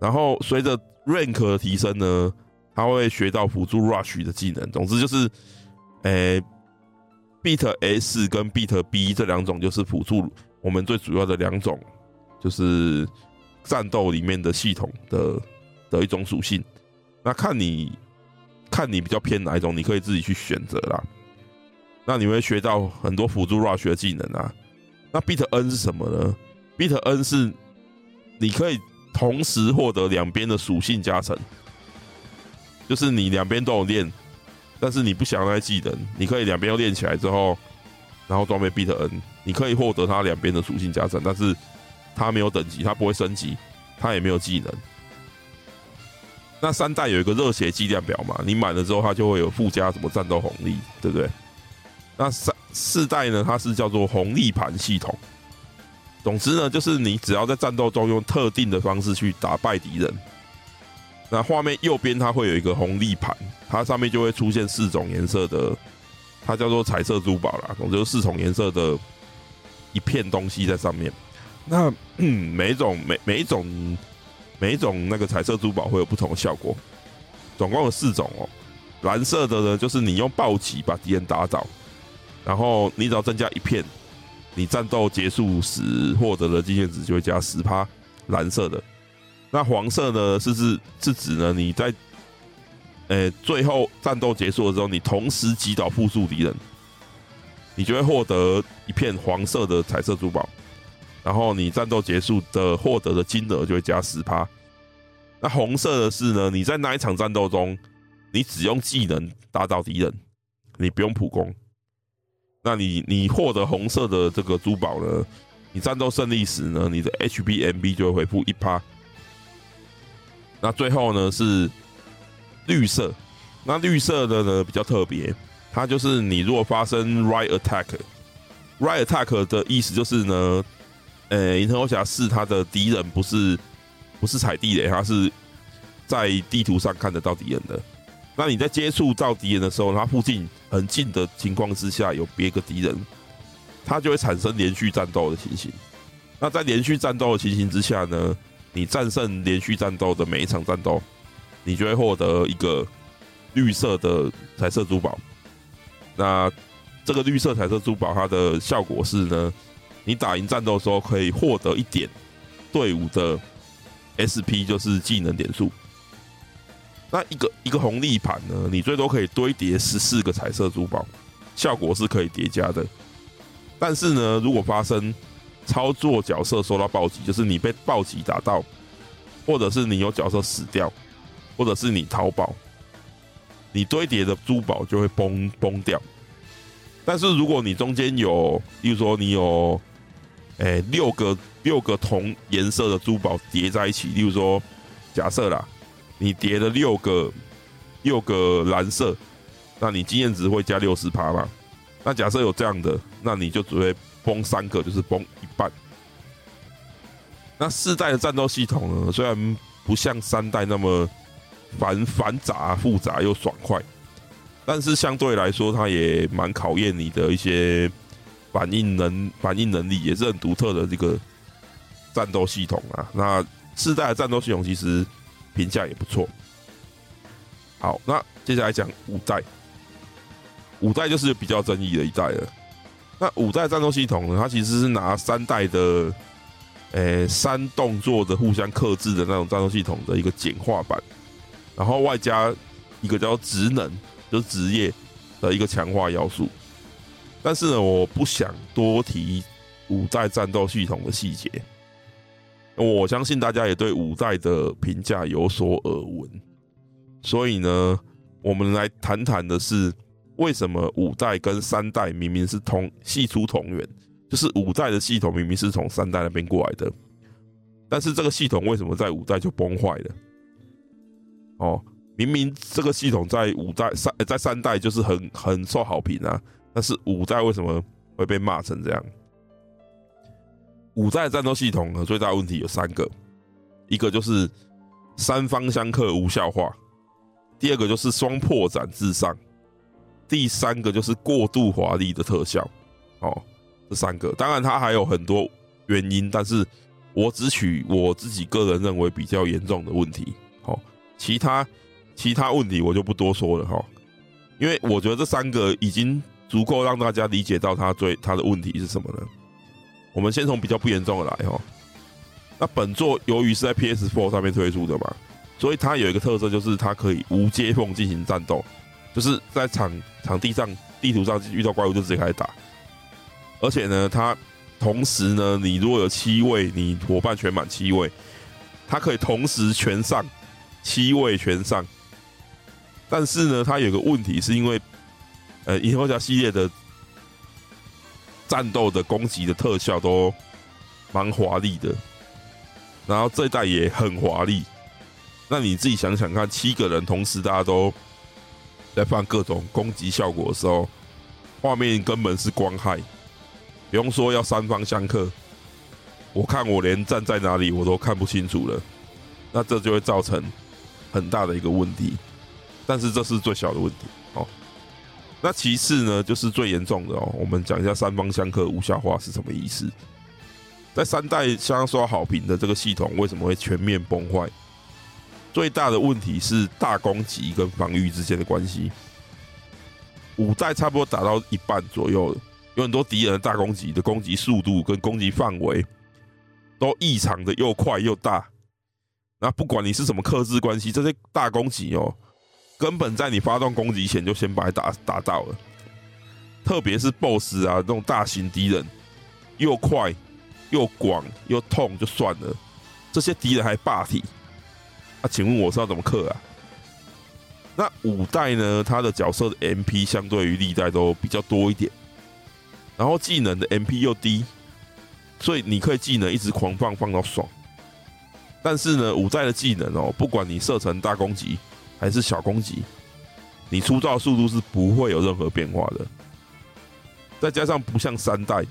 然后随着 Rank 的提升呢他会学到辅助 Rush 的技能。总之就是，诶、，Beat S 跟 Beat B 这两种就是辅助我们最主要的两种，就是战斗里面的系统的的一种属性。那看你看你比较偏哪一种，你可以自己去选择啦。那你会学到很多辅助 Rush 的技能啊。那 Beat N 是什么呢？Beat N 是你可以同时获得两边的属性加成，就是你两边都有练，但是你不想要那技能，你可以两边都练起来之后，然后装备 Beat N，你可以获得它两边的属性加成，但是它没有等级，它不会升级，它也没有技能。那三代有一个热血计量表嘛，你满了之后，它就会有附加什么战斗红利，对不对？那三四代呢？它是叫做红利盘系统。总之呢，就是你只要在战斗中用特定的方式去打败敌人，那画面右边它会有一个红利盘，它上面就会出现四种颜色的，它叫做彩色珠宝啦。总之就是四种颜色的一片东西在上面。那 <clears throat> 每一种每每一种每一种那个彩色珠宝会有不同的效果，总共有四种哦。蓝色的呢，就是你用暴击把敌人打倒。然后你只要增加一片，你战斗结束时获得的经验值就会加十趴。蓝色的，那黄色呢？是指是指呢？你在，呃，最后战斗结束的时候，你同时击倒复数敌人，你就会获得一片黄色的彩色珠宝。然后你战斗结束的获得的金额就会加十趴。那红色的是呢？你在那一场战斗中，你只用技能打倒敌人，你不用普攻。那你你获得红色的这个珠宝呢？你战斗胜利时呢，你的 HPMB 就会回复一趴。那最后呢是绿色，那绿色的呢比较特别，它就是你如果发生 Right Attack，Right Attack 的意思就是呢，呃，银河游侠四它的敌人不是不是踩地雷，它是在地图上看得到敌人的。那你在接触到敌人的时候，他附近很近的情况之下有别个敌人，他就会产生连续战斗的情形。那在连续战斗的情形之下呢，你战胜连续战斗的每一场战斗，你就会获得一个绿色的彩色珠宝。那这个绿色彩色珠宝它的效果是呢，你打赢战斗的时候可以获得一点队伍的 SP，就是技能点数。那一个一个红利盘呢，你最多可以堆叠十四个彩色珠宝，效果是可以叠加的。但是呢，如果发生操作角色受到暴击，就是你被暴击打到，或者是你有角色死掉，或者是你逃跑，你堆叠的珠宝就会崩崩掉。但是如果你中间有，例如说你有，诶、六个六个同颜色的珠宝叠在一起，例如说假设啦。你叠了六个六个蓝色，那你经验值会加六十趴嘛？那假设有这样的，那你就只会崩三个，就是崩一半。那四代的战斗系统呢？虽然不像三代那么繁繁杂复杂又爽快，但是相对来说，它也蛮考验你的一些反应能反应能力，也是很独特的这个战斗系统啊。那四代的战斗系统其实。评价也不错。好，那接下来讲五代。五代就是比较争议的一代了。那五代战斗系统呢？它其实是拿三代的，诶、三动作的互相克制的那种战斗系统的一个简化版，然后外加一个叫职能，就是职业的一个强化要素。但是呢，我不想多提五代战斗系统的细节。我相信大家也对五代的评价有所耳闻，所以呢，我们来谈谈的是为什么五代跟三代明明是同系出同源，就是五代的系统明明是从三代那边过来的，但是这个系统为什么在五代就崩坏了？哦，明明这个系统在五代三在三代就是很很受好评啊，但是五代为什么会被骂成这样？五代战斗系统呢，最大问题有三个，一个就是三方相克无效化，第二个就是双破斩至上，第三个就是过度华丽的特效。哦，这三个，当然它还有很多原因，但是我只取我自己个人认为比较严重的问题。好，其他其他问题我就不多说了哈，因为我觉得这三个已经足够让大家理解到它最它的问题是什么了。我们先从比较不严重的来哈。那本作由于是在 PS4 上面推出的嘛，所以它有一个特色，就是它可以无接缝进行战斗，就是在场场地上、地图上遇到怪物就直接开始打。而且呢，它同时呢，你如果有七位，你伙伴全满七位，它可以同时全上，七位全上。但是呢，它有个问题，是因为呃，银河侠系列的战斗的攻击的特效都蛮华丽的，然后这一代也很华丽。那你自己想想看，七个人同时大家都在放各种攻击效果的时候，画面根本是光害。不用说要三方相克，我看我连站在哪里我都看不清楚了，那这就会造成很大的一个问题。但是这是最小的问题哦。那其次呢，就是最严重的哦。我们讲一下三方相克无效化是什么意思？在三代相当受到好评的这个系统，为什么会全面崩坏？最大的问题是大攻击跟防御之间的关系。五代差不多打到一半左右了。有很多敌人的大攻击的攻击速度跟攻击范围都异常的又快又大，那不管你是什么克制关系，这些大攻击哦，根本在你发动攻击前就先把你打打到了。特别是 BOSS 啊，这种大型敌人，又快又广又痛就算了，这些敌人还霸体，啊、请问我是要怎么克啊？那五代呢？它的角色的 MP 相对于历代都比较多一点。然后技能的 MP 又低，所以你可以技能一直狂放放到爽。但是呢，五代的技能哦，不管你设成大攻击还是小攻击，你出招速度是不会有任何变化的。再加上不像三代，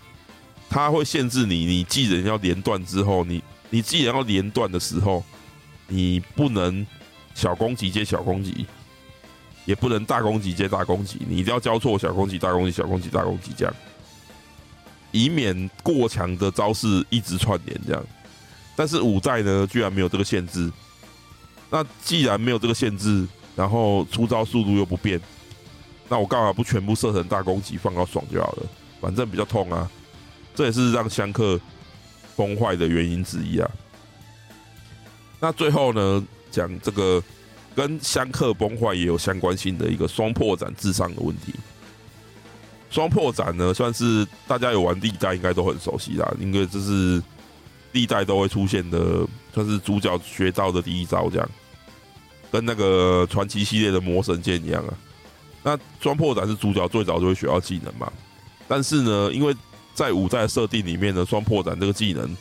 它会限制你，你技能要连段之后，你你技能要连段的时候，你不能小攻击接小攻击，也不能大攻击接大攻击，你一定要交错小攻击大攻击小攻击大攻击这样。以免过强的招式一直串联这样，但是五代呢，居然没有这个限制。那既然没有这个限制，然后出招速度又不变，那我干嘛不全部设成大攻击放到爽就好了？反正比较痛啊。这也是让香克崩坏的原因之一啊。那最后呢，讲这个跟相克崩坏也有相关性的一个双破斩智商的问题。双破斩呢，算是大家有玩历代应该都很熟悉啦，因为这是历代都会出现的，算是主角学到的第一招，这样，跟那个传奇系列的魔神剑一样啊。那双破斩是主角最早就会学到技能嘛，但是呢，因为在五代设定里面呢，双破斩这个技能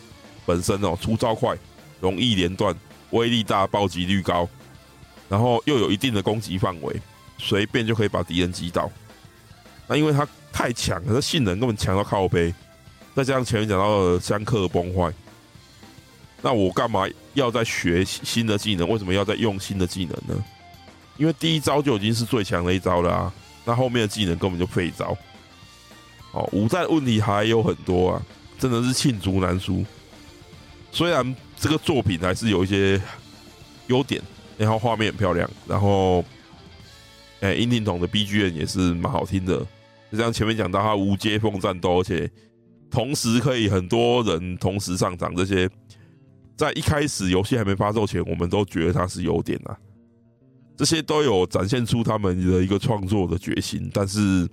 本身哦，出招快，容易连段，威力大，暴击率高，然后又有一定的攻击范围，随便就可以把敌人击倒。那因为它太强了，它性能根本强到靠背，再加上前面讲到的相克崩坏，那我干嘛要再学新的技能？为什么要再用新的技能呢？因为第一招就已经是最强的一招了啊，那后面的技能根本就废招。哦，五代问题还有很多啊，真的是罄竹难书。虽然这个作品还是有一些优点，然后画面很漂亮，然后，哎，樱庭瞳的 BGM 也是蛮好听的。就像前面讲到，它无接缝战斗，而且同时可以很多人同时上场，这些在一开始游戏还没发售前，我们都觉得它是优点啊。这些都有展现出他们的一个创作的决心，但是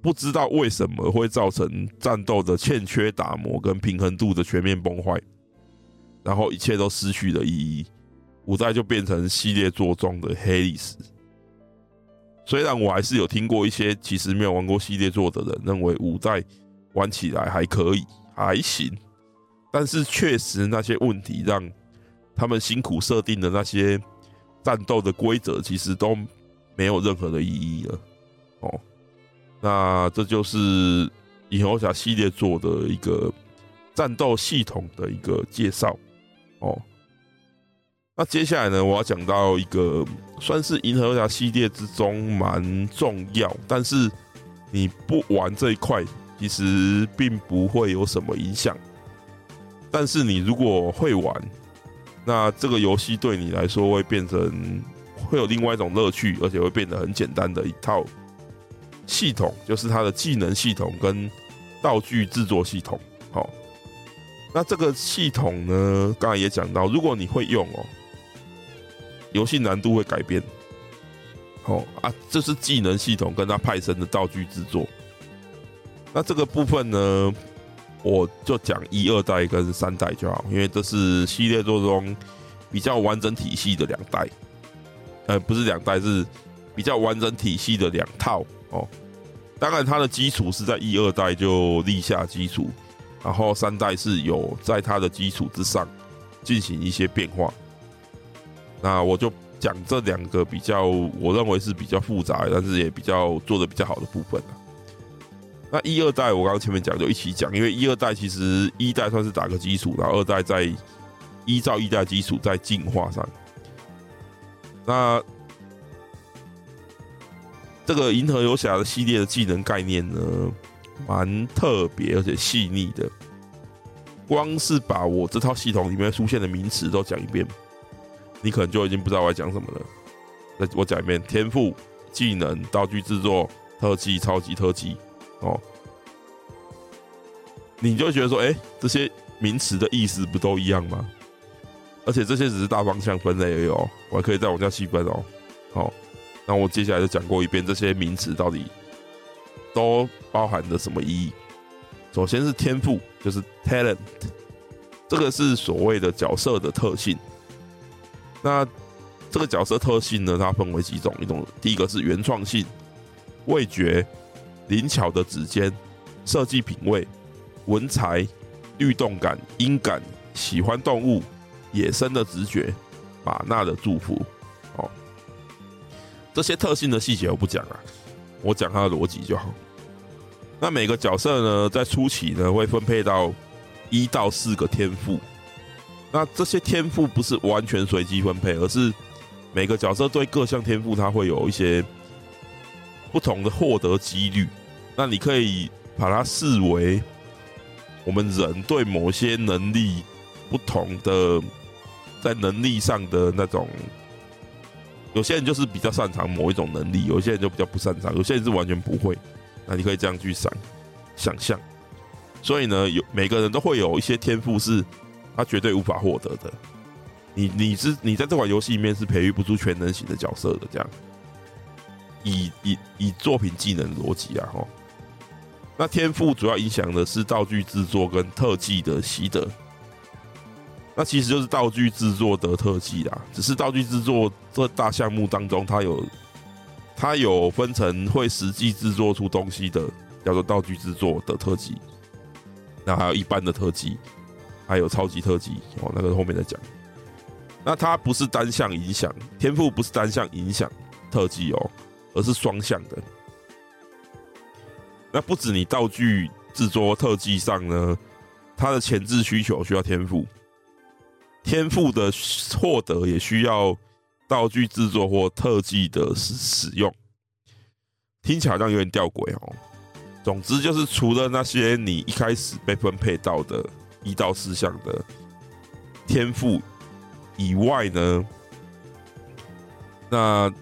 不知道为什么会造成战斗的欠缺打磨跟平衡度的全面崩坏，然后一切都失去了意义，五代就变成系列作中的黑历史。虽然我还是有听过一些其实没有玩过系列作的人认为五代玩起来还可以还行，但是确实那些问题让他们辛苦设定的那些战斗的规则其实都没有任何的意义了。哦，那这就是银河侠系列作的一个战斗系统的一个介绍。哦。那接下来呢，我要讲到一个算是银河侠系列之中蛮重要，但是你不玩这一块，其实并不会有什么影响。但是你如果会玩，那这个游戏对你来说会变成会有另外一种乐趣，而且会变得很简单的一套系统，就是它的技能系统跟道具制作系统。好，那这个系统呢，刚才也讲到，如果你会用哦，游戏难度会改变。好啊，这是技能系统跟它派生的道具制作。那这个部分呢，我就讲一二代跟三代就好，因为这是系列作中。比较完整体系的两代，呃，不是两代，是比较完整体系的两套哦。当然，它的基础是在一二代就立下基础，然后三代是有在它的基础之上进行一些变化。那我就讲这两个比较，我认为是比较复杂，但是也比较做的比较好的部分。那一二代我刚刚前面讲就一起讲，因为一二代其实一代算是打个基础，然后二代在。依照一代基础在进化上，那这个银河游侠的系列的技能概念呢，蛮特别而且细腻的。光是把我这套系统里面出现的名词都讲一遍，你可能就已经不知道我在讲什么了。那我讲一遍：天赋、技能、道具制作、特技、超级特技。哦，你就觉得说，哎，这些名词的意思不都一样吗？而且这些只是大方向分类而已哦，我还可以再往下细分哦。好，那我接下来就讲过一遍这些名词到底都包含着什么意义。首先是天赋，就是 talent，这个是所谓的角色的特性。那这个角色特性呢，它分为几种？一种第一个是原创性、味觉、灵巧的指尖、设计品味、文采、律动感、音感、喜欢动物。野生的直觉，玛纳的祝福，哦，这些特性的细节我不讲啊，我讲它的逻辑就好。那每个角色呢，在初期呢会分配到一到四个天赋，那这些天赋不是完全随机分配，而是每个角色对各项天赋它会有一些不同的获得几率。那你可以把它视为我们人对某些能力不同的。在能力上的那种，有些人就是比较擅长某一种能力，有些人就比较不擅长，有些人是完全不会。那你可以这样去想想象。所以呢，有每个人都会有一些天赋是他绝对无法获得的。你你是你在这款游戏里面是培育不出全能型的角色的，这样。以以以作品技能逻辑啊，吼。那天赋主要影响的是道具制作跟特技的习得。那其实就是道具制作得特技啦，只是道具制作这大项目当中，它有它有分成会实际制作出东西的，叫做道具制作的特技。那还有一般的特技，还有超级特技哦，那个后面再讲。那它不是单向影响天赋，不是单向影响特技哦，而是双向的。那不止你道具制作特技上呢，它的前置需求需要天赋。天赋的获得也需要道具制作或特技的使使用，听起来好像有点吊诡哦。总之就是除了那些你一开始被分配到的一到四项的天赋以外呢，那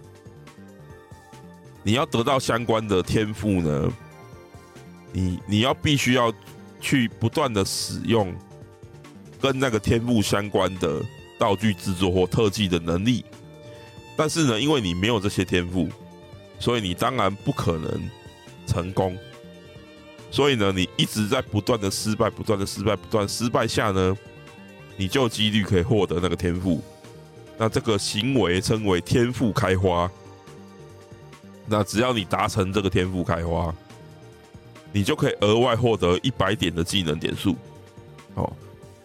你要得到相关的天赋呢，你你要必须要去不断的使用。跟那个天赋相关的道具制作或特技的能力，但是呢，因为你没有这些天赋，所以你当然不可能成功。所以呢，你一直在不断的失败、不断的失败、不断失败下呢，你就几率可以获得那个天赋。那这个行为称为天赋开花。那只要你达成这个天赋开花，你就可以额外获得一百点的技能点数。哦。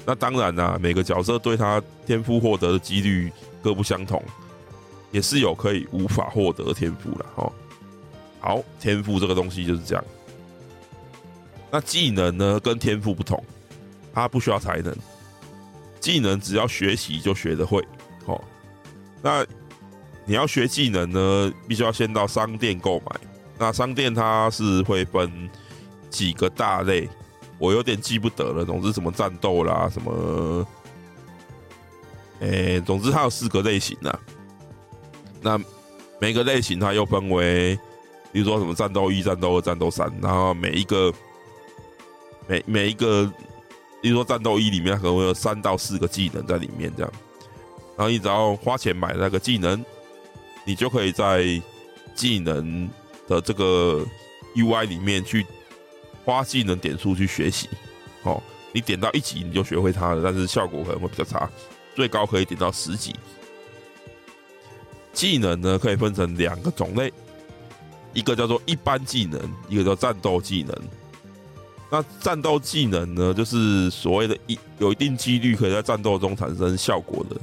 那当然啦、每个角色对他天赋获得的几率各不相同，也是有可以无法获得天赋了哦。好，天赋这个东西就是这样。那技能呢，跟天赋不同，它不需要才能，技能只要学习就学得会。哦，那你要学技能呢，必须要先到商店购买。那商店它是会分几个大类。我有点记不得了，总之什么战斗啦，什么，诶、总之它有四个类型啊。那每个类型它又分为，比如说什么战斗一、战斗二、战斗三，然后每一个每每一个，比如说战斗一里面可能会有三到四个技能在里面这样，然后你只要花钱买那个技能，你就可以在技能的这个 UI 里面去花技能点数去学习，哦。你点到一级你就学会它了，但是效果可能会比较差，最高可以点到十级。技能呢，可以分成两个种类，一个叫做一般技能，一个叫战斗技能。那战斗技能呢，就是所谓的一有一定几率可以在战斗中产生效果的。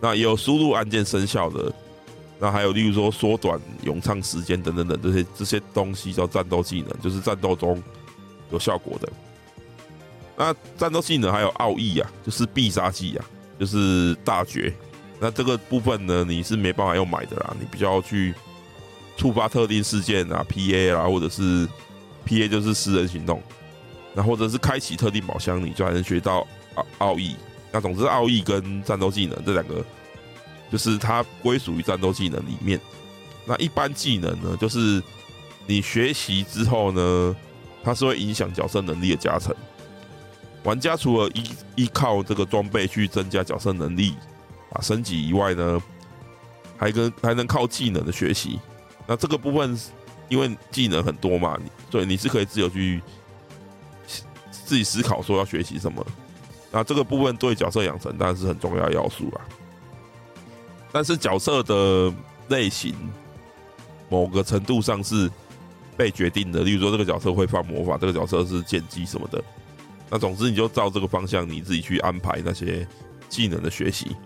那有输入按键生效的，那还有例如说缩短咏唱时间等等等这些这些东西叫战斗技能，就是战斗中有效果的。那战斗技能还有奥义啊，就是必杀技啊，就是大绝。那这个部分呢，你是没办法用买的啦，你必须要去触发特定事件啊，PA 啊，或者是 PA 就是私人行动，那或者是开启特定宝箱，你就还能学到奥奥义。那总之，奥义跟战斗技能这两个，就是它归属于战斗技能里面。那一般技能呢，就是你学习之后呢，它是会影响角色能力的加成。玩家除了依依靠这个装备去增加角色能力啊升级以外呢，还跟还能靠技能的学习。那这个部分因为技能很多嘛，对，你是可以自由去自己思考说要学习什么。那这个部分对角色养成当然是很重要要素啦。但是角色的类型某个程度上是被决定的，例如说这个角色会放魔法，这个角色是剑姬什么的。那总之，你就照这个方向，你自己去安排那些技能的学习。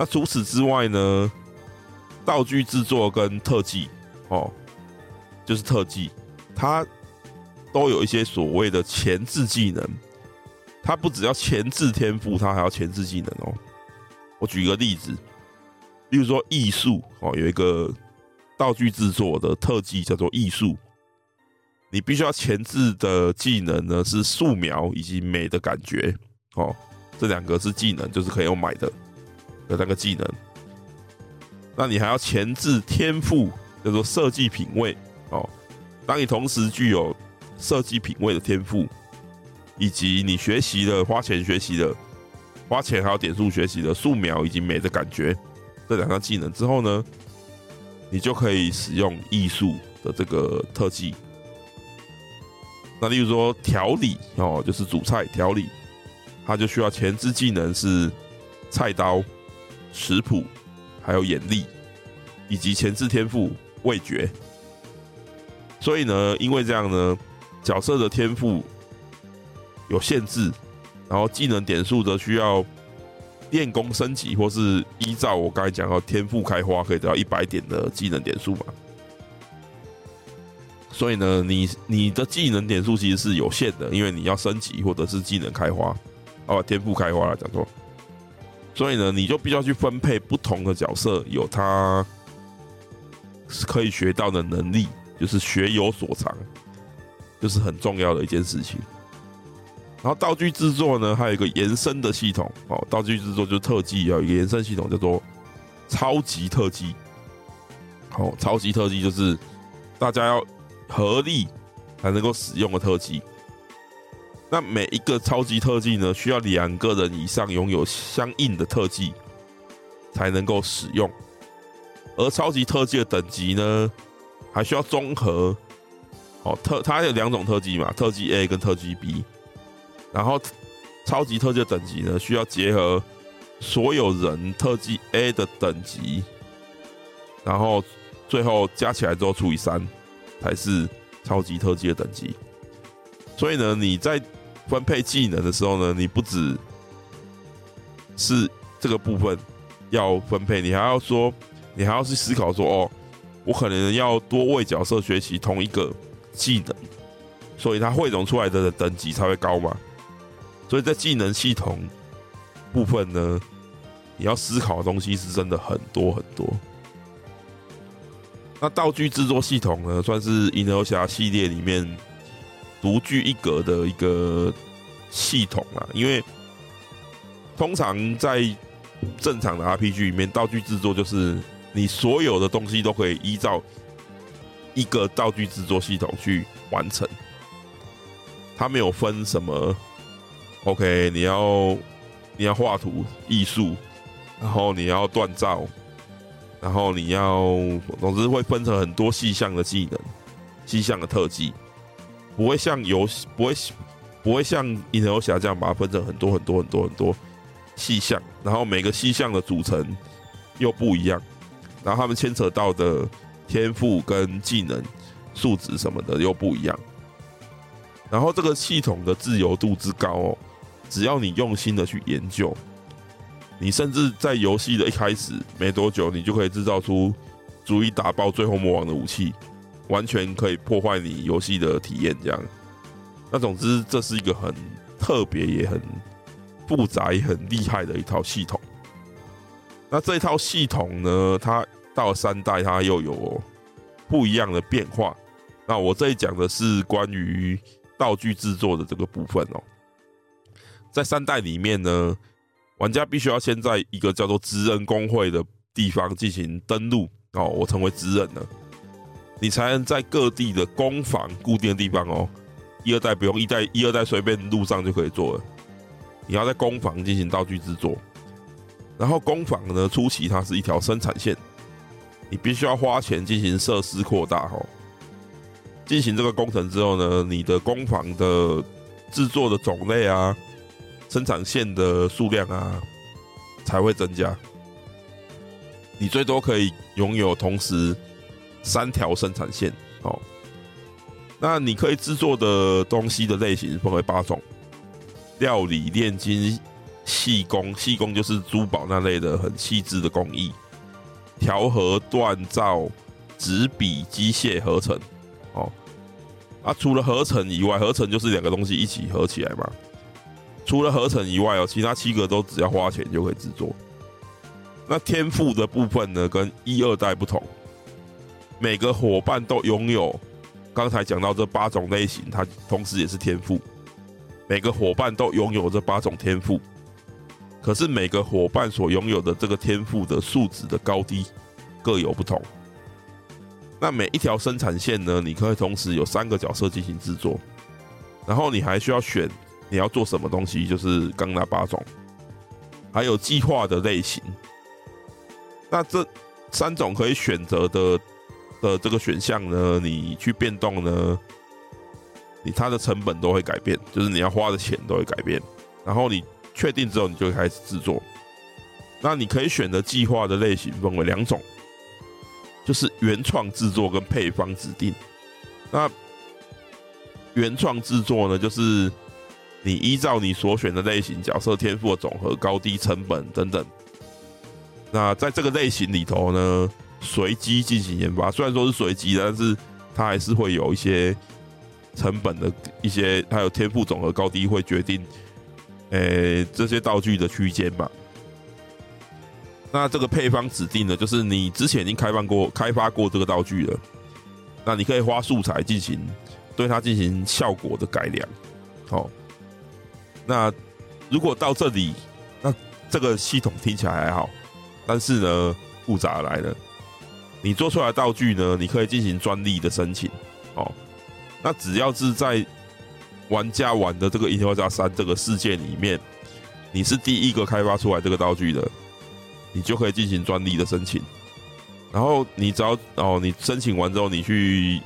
那除此之外呢，道具制作跟特技哦，就是特技，它都有一些所谓的前置技能。它不只要前置天赋，它还要前置技能哦。我举个例子，例如说艺术哦，有一个道具制作的特技叫做艺术。你必须要前置的技能呢，是素描以及美的感觉哦，这两个是技能，就是可以用买的的那个技能。那你还要前置天赋，叫做设计品味哦。当你同时具有设计品味的天赋，以及你学习的花钱学习的花钱还有点数学习的素描以及美的感觉这两项技能之后呢，你就可以使用艺术的这个特技。那例如说调理哦，就是煮菜调理，它就需要前置技能是菜刀、食谱，还有眼力，以及前置天赋味觉。所以呢，因为这样呢，角色的天赋有限制，然后技能点数则需要练功升级，或是依照我刚才讲到天赋开花，可以得到一百点的技能点数嘛。所以呢，你你的技能点数其实是有限的，因为你要升级或者是技能开花，哦，天赋开花了讲错。所以呢，你就必须要去分配不同的角色，有他可以学到的能力，就是学有所长，就是很重要的一件事情。然后道具制作呢，还有一个延伸的系统哦，道具制作就是特技，有一个延伸系统叫做超级特技。哦，超级特技就是大家要。合力才能够使用的特技，那每一个超级特技呢，需要两个人以上拥有相应的特技才能够使用。而超级特技的等级呢，还需要综合哦，特它有两种特技嘛，特技 A 跟特技 B。然后超级特技的等级呢，需要结合所有人特技 A 的等级，然后最后加起来之后除以三。才是超级特技的等级，所以呢，你在分配技能的时候呢，你不只是这个部分要分配，你还要说，你还要去思考说，哦，我可能要多为角色学习同一个技能，所以它汇总出来的等级才会高嘛。所以在技能系统部分呢，你要思考的东西是真的很多很多。那道具制作系统呢，算是银河侠系列里面独具一格的一个系统啊。因为通常在正常的 RPG 里面，道具制作就是你所有的东西都可以依照一个道具制作系统去完成。它没有分什么，OK，你要你要画图艺术，然后你要锻造，然后你要，总之会分成很多细项的技能、细项的特技，不会像游戏，不会不会像银河游侠这样把它分成很多很多很多很多细项，然后每个细项的组成又不一样，然后他们牵扯到的天赋跟技能数值什么的又不一样。然后这个系统的自由度之高哦，只要你用心的去研究，你甚至在游戏的一开始没多久，你就可以制造出足以打爆最后魔王的武器，完全可以破坏你游戏的体验。这样，那总之这是一个很特别也很复杂也很厉害的一套系统。那这套系统呢，它到了三代，它又有不一样的变化。那我这里讲的是关于。道具制作的这个部分哦，在三代里面呢，玩家必须要先在一个叫做职人公会的地方进行登录哦，我成为职人了，你才能在各地的工坊固定的地方哦，一二代不用，一代一二代随便路上就可以做了，你要在工坊进行道具制作，然后工坊呢，初期它是一条生产线，你必须要花钱进行设施扩大哦。进行这个工程之后呢，你的工坊的制作的种类啊，生产线的数量啊，才会增加。你最多可以拥有同时三条生产线哦。那你可以制作的东西的类型分为八种：料理、炼金、细工。细工就是珠宝那类的很细致的工艺；调和、锻造、纸笔、机械合成。哦。啊，除了合成以外，合成就是两个东西一起合起来嘛。除了合成以外哦，其他七个都只要花钱就可以制作。那天赋的部分呢，跟一二代不同，每个伙伴都拥有刚才讲到这八种类型，它同时也是天赋。每个伙伴都拥有这八种天赋，可是每个伙伴所拥有的这个天赋的数值的高低各有不同。那每一条生产线呢，你可以同时有三个角色进行制作，然后你还需要选你要做什么东西，就是刚那八种，还有计划的类型。那这三种可以选择的的这个选项呢，你去变动呢，你它的成本都会改变，就是你要花的钱都会改变。然后你确定之后，你就开始制作。那你可以选择计划的类型分为两种。就是原创制作跟配方指定。那原创制作呢，就是你依照你所选的类型、角色天赋的总和、高低成本等等。那在这个类型里头呢，随机进行研发。虽然说是随机的，但是它还是会有一些成本的一些，还有天赋总和高低会决定，诶，这些道具的区间嘛。那这个配方指定的，就是你之前已经开放过、开发过这个道具了，那你可以花素材进行对它进行效果的改良。好，那如果到这里，那这个系统听起来还好，但是呢，复杂来了。你做出来道具呢，你可以进行专利的申请。哦，那只要是在玩家玩的这个《银河游侠三》这个世界里面，你是第一个开发出来这个道具的。你就可以进行专利的申请，然后你只要哦，你申请完之后，你去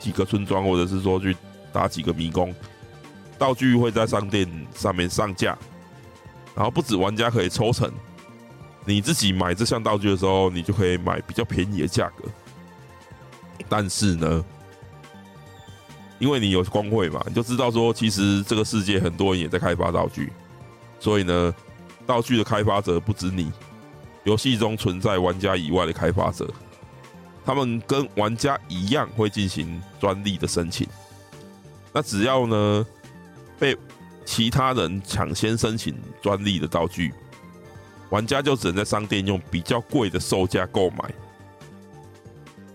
几个村庄，或者是说去打几个迷宫，道具会在商店上面上架，然后不止玩家可以抽成，你自己买这项道具的时候，你就可以买比较便宜的价格。但是呢，因为你有工会嘛，你就知道说，其实这个世界很多人也在开发道具，所以呢，道具的开发者不止你。游戏中存在玩家以外的开发者，他们跟玩家一样会进行专利的申请。那只要呢被其他人抢先申请专利的道具，玩家就只能在商店用比较贵的售价购买。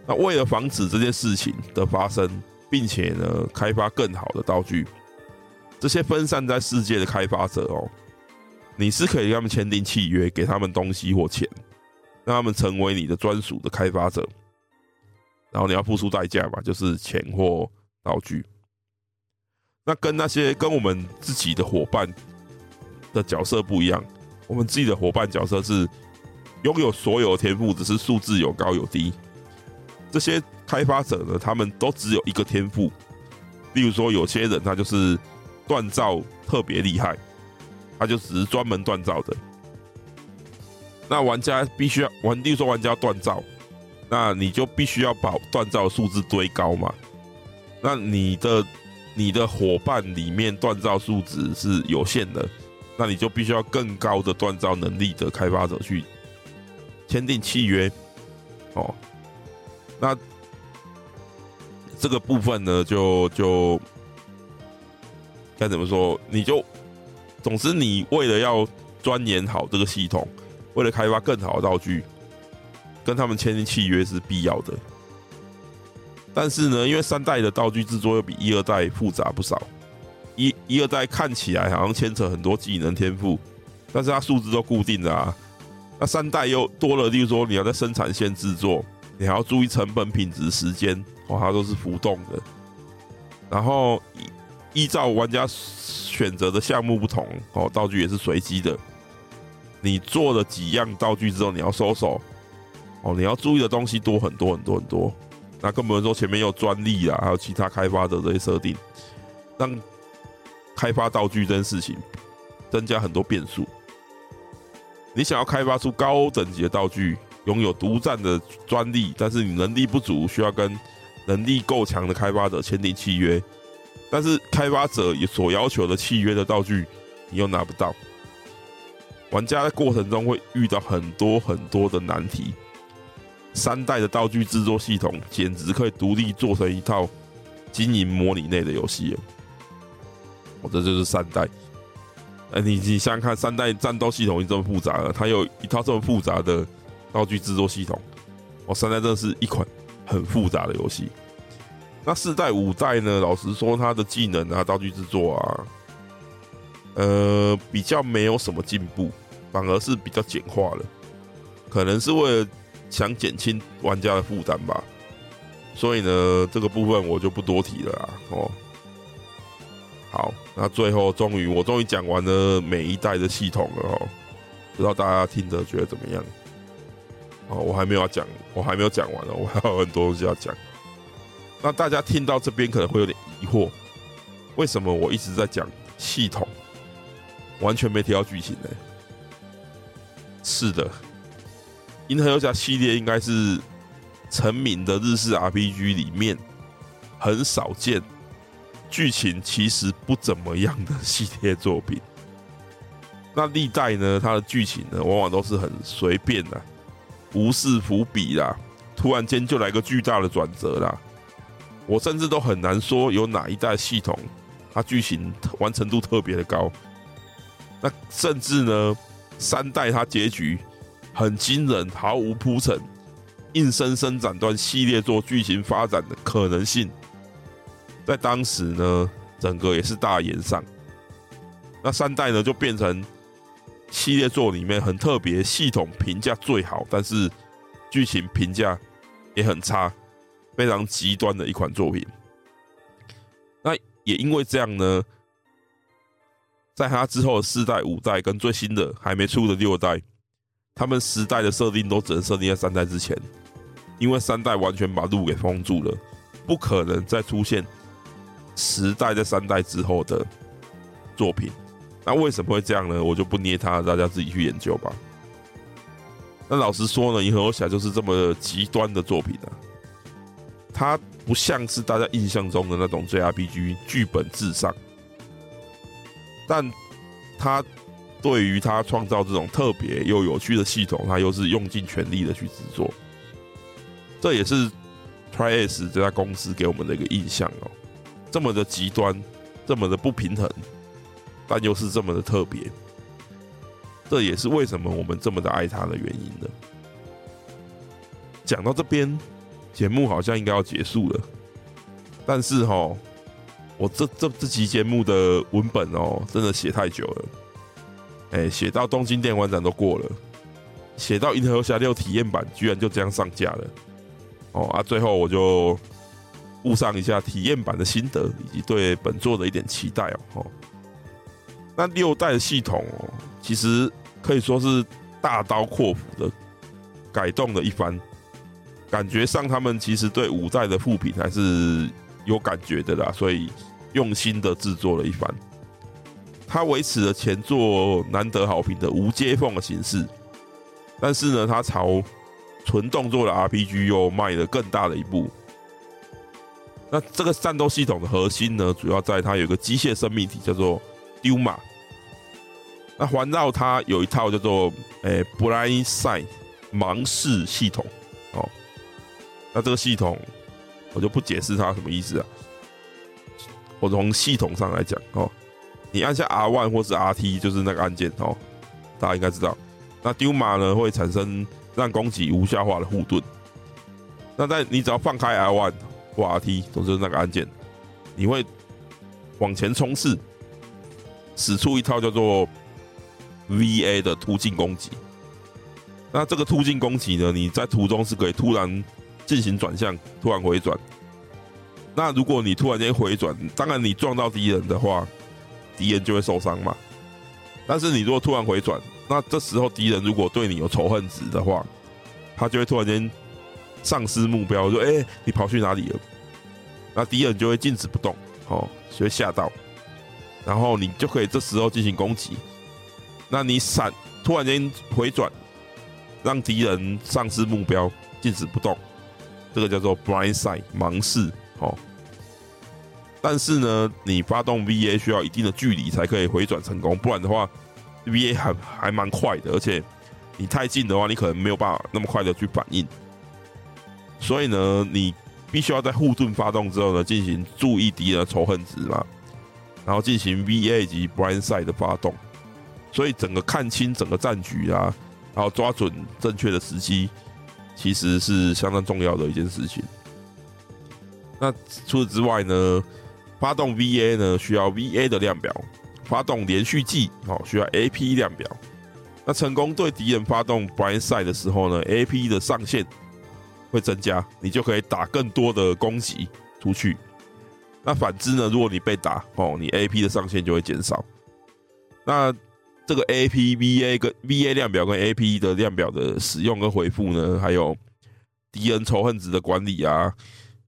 那为了防止这件事情的发生，并且呢开发更好的道具，这些分散在世界的开发者哦，你是可以跟他们签订契约，给他们东西或钱，让他们成为你的专属的开发者，然后你要付出代价嘛，就是钱或道具。那跟那些跟我们自己的伙伴的角色不一样，我们自己的伙伴角色是拥有所有天赋，只是数字有高有低。这些开发者呢，他们都只有一个天赋。例如说，有些人他就是锻造特别厉害，他就只是专门锻造的。那玩家必须要玩，例如说玩家锻造，那你就必须要把锻造的数字堆高嘛。那你的你的伙伴里面锻造数值是有限的，那你就必须要更高的锻造能力的开发者去签订契约，哦。那这个部分呢，就就该怎么说？你就总之，你为了要钻研好这个系统，为了开发更好的道具，跟他们签订契约是必要的。但是呢，因为三代的道具制作又比一二代复杂不少，一一二代看起来好像牵扯很多技能天赋，但是它数字都固定的啊。那三代又多了，例如说你要在生产线制作。你还要注意成本、品质、时间，哦，它都是浮动的。然后依照玩家选择的项目不同，哦，道具也是随机的。你做了几样道具之后，你要收手，哦，你要注意的东西多很多很多很多。那更不能说前面有专利啊，还有其他开发的这些设定，让开发道具这件事情增加很多变数。你想要开发出高等级的道具，拥有独占的专利，但是你能力不足，需要跟能力够强的开发者签订契约。但是开发者所要求的契约的道具，你又拿不到。玩家在过程中会遇到很多很多的难题。三代的道具制作系统简直可以独立做成一套经营模拟类的游戏。这就是三代。哎，你你想想看，三代战斗系统已经这么复杂了，它有一套这么复杂的。道具制作系统，哦，三代真的是一款很复杂的游戏。那四代、五代呢？老实说，它的技能啊、道具制作啊，呃，比较没有什么进步，反而是比较简化了。可能是为了想减轻玩家的负担吧。所以呢，这个部分我就不多提了啊。哦，好，那最后终于，我终于讲完了每一代的系统了哦。不知道大家听着觉得怎么样？哦，我还没有要讲，我还没有讲完呢，<laughs> 我还有很多东西要讲。那大家听到这边可能会有点疑惑，为什么我一直在讲系统，完全没提到剧情呢？是的，《银河游侠》系列应该是成名的日式 RPG 里面很少见剧情其实不怎么样的系列作品。<laughs> 那历代呢，它的剧情呢，往往都是很随便的。无视伏笔啦，突然间就来个巨大的转折啦！我甚至都很难说有哪一代系统它剧情完成度特别的高。那甚至呢，三代它结局很惊人，毫无铺陈，硬生生斩断系列作剧情发展的可能性，在当时呢，整个也是大炎上。那三代呢，就变成。系列作里面很特别，系统评价最好，但是剧情评价也很差，非常极端的一款作品。那也因为这样呢，在它之后的四代、五代跟最新的还没出的六代，他们十代的设定都只能设定在三代之前，因为三代完全把路给封住了，不可能再出现十代在三代之后的作品。那为什么会这样呢？我就不捏他，大家自己去研究吧。那老实说呢，《银河游侠》就是这么极端的作品啊。它不像是大家印象中的那种 JRPG 剧本至上，但它对于它创造这种特别又有趣的系统，它又是用尽全力的去制作。这也是 Tri-Ace 这家公司给我们的一个印象哦。这么的极端，这么的不平衡。但又是这么的特别，这也是为什么我们这么的爱他的原因的。讲到这边，节目好像应该要结束了，但是哈，我这这这期节目的文本哦，真的写太久了。哎，写到东京电玩展都过了，写到银河侠六体验版居然就这样上架了。哦啊，最后我就附上一下体验版的心得，以及对本作的一点期待哦。那六代的系统哦，其实可以说是大刀阔斧的改动了一番，感觉上他们其实对五代的副品还是有感觉的啦，所以用心的制作了一番。它维持了前作难得好评的无接缝的形式，但是呢，它朝纯动作的 RPG 又迈了更大的一步。那这个战斗系统的核心呢，主要在它有一个机械生命体叫做丢马。那环绕它有一套叫做“诶 Blind Sight 盲视系统”哦。那这个系统我就不解释它什么意思啊。我从系统上来讲哦，你按下 R one 或是 RT 就是那个按键哦，大家应该知道。那丢马呢会产生。让攻击无效化的护盾。那在你只要放开 R one 或 RT，总之那个按键，你会往前冲刺，使出一套叫做 VA 的突进攻击。那这个突进攻击呢，你在途中是可以突然进行转向，突然回转。那如果你突然间回转，当然你撞到敌人的话，敌人就会受伤嘛。但是你如果突然回转，那这时候敌人如果对你有仇恨值的话，他就会突然间丧失目标，说：“哎，你跑去哪里了？”那敌人就会静止不动，哦，就会吓到，然后你就可以这时候进行攻击。那你闪，突然间回转，让敌人丧失目标，静止不动，这个叫做 blind sight 盲视，哦。但是呢，你发动 VA 需要一定的距离才可以回转成功，不然的话，VA 还还蛮快的，而且你太近的话，你可能没有办法那么快的去反应。所以呢，你必须要在护盾发动之后呢，进行注意敌人的仇恨值嘛，然后进行 VA 及 Blind Sight 的发动。所以整个看清整个战局啊，然后抓准正确的时机，其实是相当重要的一件事情。那除此之外呢？发动 VA 呢，需要 VA 的量表；发动连续技哦，需要 AP 量表。那成功对敌人发动 Blind Sight 的时候呢，AP 的上限会增加，你就可以打更多的攻击出去。那反之呢，如果你被打哦，你 AP 的上限就会减少。那这个 AP、VA 跟 VA 量表跟 AP 的量表的使用跟回复呢，还有敌人仇恨值的管理啊，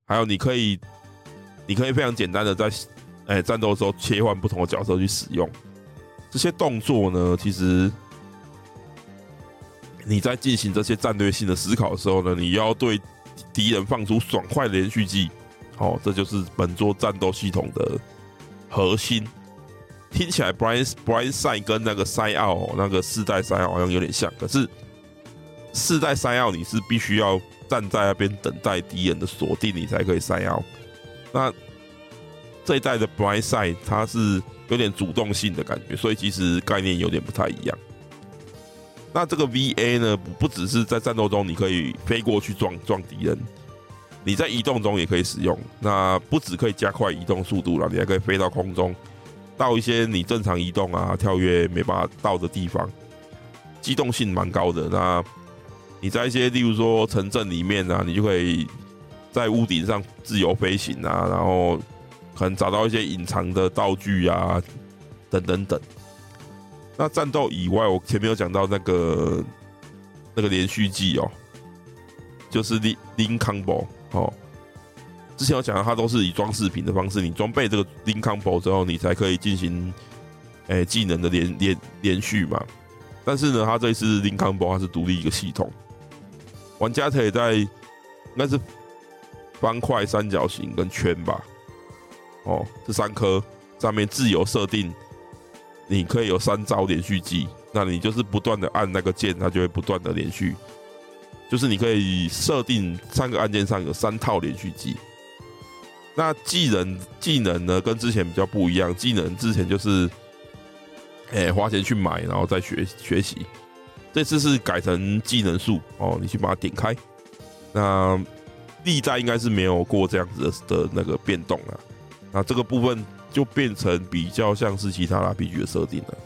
还有你可以。你可以非常简单的在，哎，战斗的时候切换不同的角色去使用这些动作呢。其实你在进行这些战略性的思考的时候呢，你要对敌人放出爽快连续技。哦，这就是本作战斗系统的核心。听起来 Brian Brian Sai 跟那个 Sight Out 那个四代 Sight Out 好像有点像，可是四代 Sight Out 你是必须要站在那边等待敌人的锁定，你才可以 Sight Out。那这一代的 Blind Sight 它是有点主动性的感觉，所以其实概念有点不太一样。那这个 VA 呢，不不只是在战斗中你可以飞过去撞撞敌人，你在移动中也可以使用。那不只可以加快移动速度了，你还可以飞到空中，到一些你正常移动啊、跳跃没办法到的地方，机动性蛮高的。那你在一些例如说城镇里面啊，你就可以。在屋顶上自由飞行啊，然后可能找到一些隐藏的道具啊，等等等。那战斗以外，我前面有讲到那个那个连续技哦，就是 Link Combo 哦。之前有讲到，它都是以装饰品的方式，你装备这个 Link Combo 之后，你才可以进行诶技能的连连连续嘛。但是呢，它这一次 Link Combo 它是独立一个系统，玩家可以在应该是。方块、三角形跟圈吧，哦，这三颗上面自由设定，你可以有三招连续技，那你就是不断的按那个键，它就会不断的连续。就是你可以设定三个按键上有三套连续技。那技能技能呢，跟之前比较不一样，技能之前就是，哎、花钱去买，然后再学学习。这次是改成技能树哦，你去把它点开，那。历代应该是没有过这样子的的那个变动了，那这个部分就变成比较像是其他 RPG 的设定了。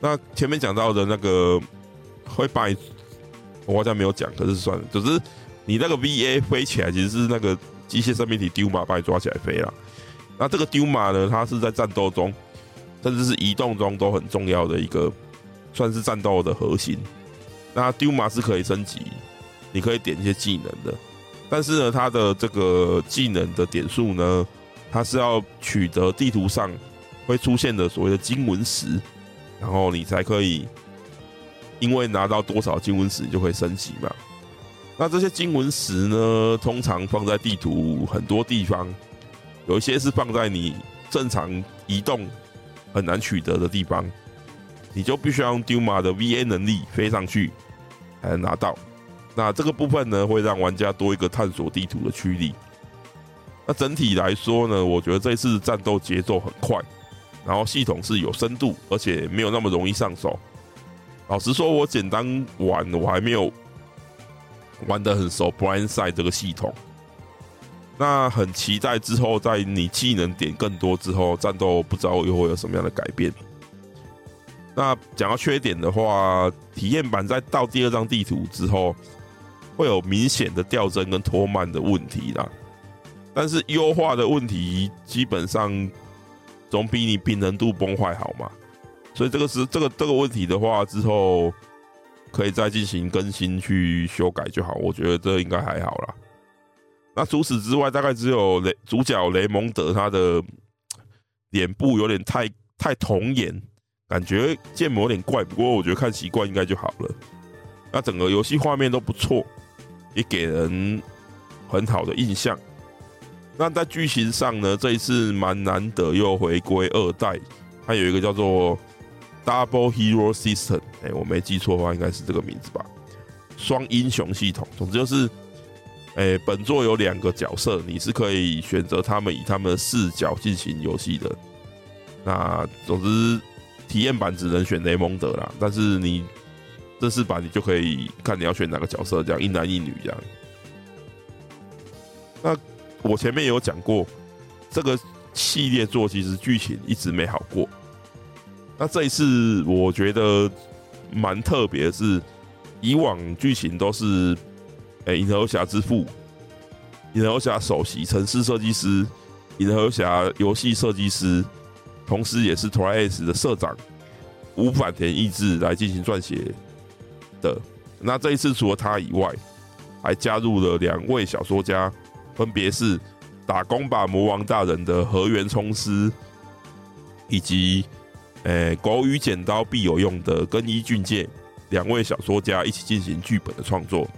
那前面讲到的那个会把你，我好像没有讲，可是算了，就是你那个 VA 飞起来，其实是那个机械生命体丢马把你抓起来飞了。那这个丢马呢，它是在战斗中，甚至是移动中都很重要的一个，算是战斗的核心。那丢马是可以升级，你可以点一些技能的，但是呢，它的这个技能的点数呢，它是要取得地图上会出现的所谓的经文石。然后你才可以，因为拿到多少经文石，就可以升级嘛。那这些经文石呢，通常放在地图很多地方，有一些是放在你正常移动很难取得的地方，你就必须要用丢马的 VA 能力飞上去才能拿到。那这个部分呢，会让玩家多一个探索地图的驱力。那整体来说呢，我觉得这次战斗节奏很快。然后系统是有深度，而且没有那么容易上手。老实说，我简单玩，我还没有玩得很熟。Blindside 这个系统，那很期待之后，在你技能点更多之后，战斗不知道又会有什么样的改变。那讲到缺点的话，体验版在到第二张地图之后，会有明显的掉帧跟拖慢的问题啦。但是优化的问题基本上。总比你平衡度崩坏好嘛，所以这个是这个这个问题的话，之后可以再进行更新去修改就好。我觉得这应该还好啦。那除此之外，大概只有雷主角雷蒙德他的脸部有点太太童颜，感觉建模有点怪。不过我觉得看习惯应该就好了。那整个游戏画面都不错，也给人很好的印象。那在剧情上呢，这一次蛮难得又回归二代，它有一个叫做 Double Hero System，哎、我没记错的话，应该是这个名字吧？双英雄系统。总之就是，哎、本作有两个角色，你是可以选择他们以他们的视角进行游戏的。那总之，体验版只能选雷蒙德啦，但是你正式版你就可以看你要选哪个角色，这样一男一女这样。那。我前面有讲过，这个系列作其实剧情一直没好过。那这一次我觉得蛮特别是，以往剧情都是，哎，银河侠之父、银河侠首席城市设计师、银河侠游戏设计师，同时也是 Tri-Ace 的社长吴坂田义志来进行撰写的。那这一次除了他以外，还加入了两位小说家。分别是打工吧魔王大人的河原聪司，以及诶狗与剪刀必有用的根一俊介两位小说家一起进行剧本的创作。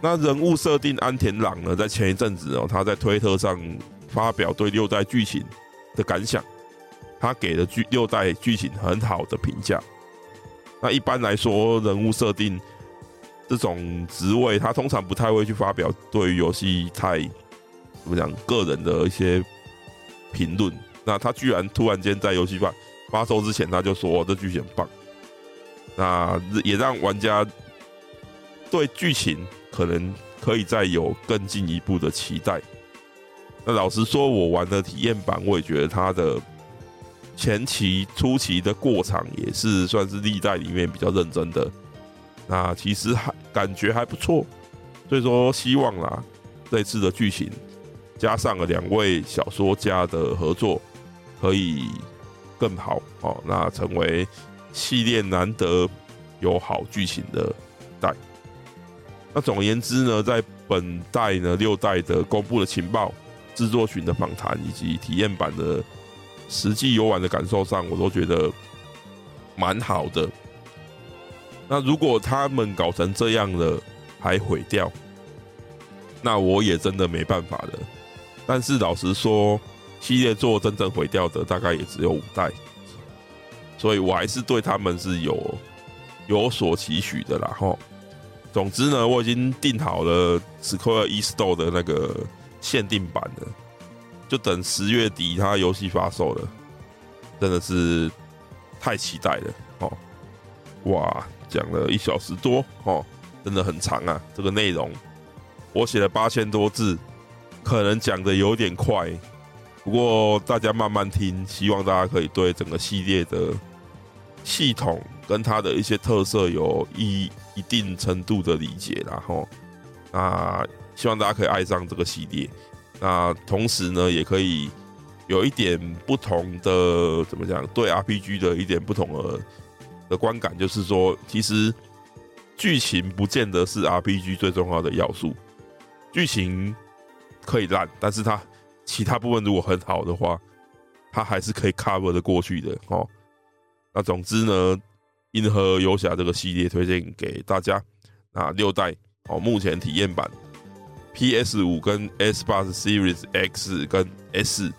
那人物设定安田朗呢，在前一阵子哦，他在推特上发表对六代剧情的感想，他给了剧六代剧情很好的评价。那一般来说，人物设定。这种职位，他通常不太会去发表对于游戏太怎么讲个人的一些评论。那他居然突然间在游戏发发售之前，他就说这剧情很棒，那也让玩家对剧情可能可以再有更进一步的期待。那老实说，我玩的体验版，我也觉得它的前期初期的过场也是算是历代里面比较认真的。那其实还感觉还不错，所以说希望啦，这次的剧情加上了两位小说家的合作，可以更好哦。那成为系列难得有好剧情的代。那总而言之呢，在本代呢六代的公布的情报、制作群的访谈以及体验版的实际游玩的感受上，我都觉得蛮好的。那如果他们搞成这样了还毁掉，那我也真的没办法了。但是老实说，系列做真正毁掉的大概也只有五代，所以我还是对他们是有有所期许的啦。吼，总之呢，我已经订好了 Square s t o 的那个限定版了，就等十月底它游戏发售了，真的是太期待了。哦，哇！讲了一小时多哦，真的很长啊！这个内容我写了八千多字，可能讲的有点快，不过大家慢慢听，希望大家可以对整个系列的系统跟它的一些特色有一一定程度的理解，然后那希望大家可以爱上这个系列。那同时呢，也可以有一点不同的怎么讲，对 RPG 的一点不同的的观感，就是说，其实剧情不见得是 RPG 最重要的要素，剧情可以烂，但是它其他部分如果很好的话，它还是可以 cover 的过去的哦。那总之呢，银河游侠这个系列推荐给大家，那六代哦，目前体验版。PS 五跟 S 八的 Series X 跟 S，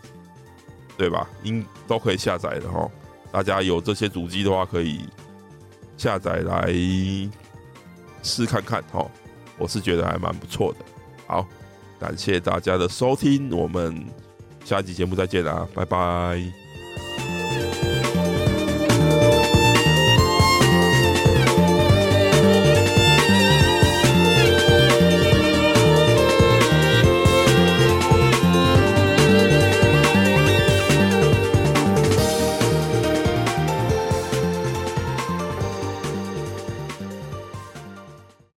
对吧？应都可以下载的哈。大家有这些主机的话，可以下载来试看看哦。我是觉得还蛮不错的。好，感谢大家的收听，我们下一集节目再见啦，拜拜。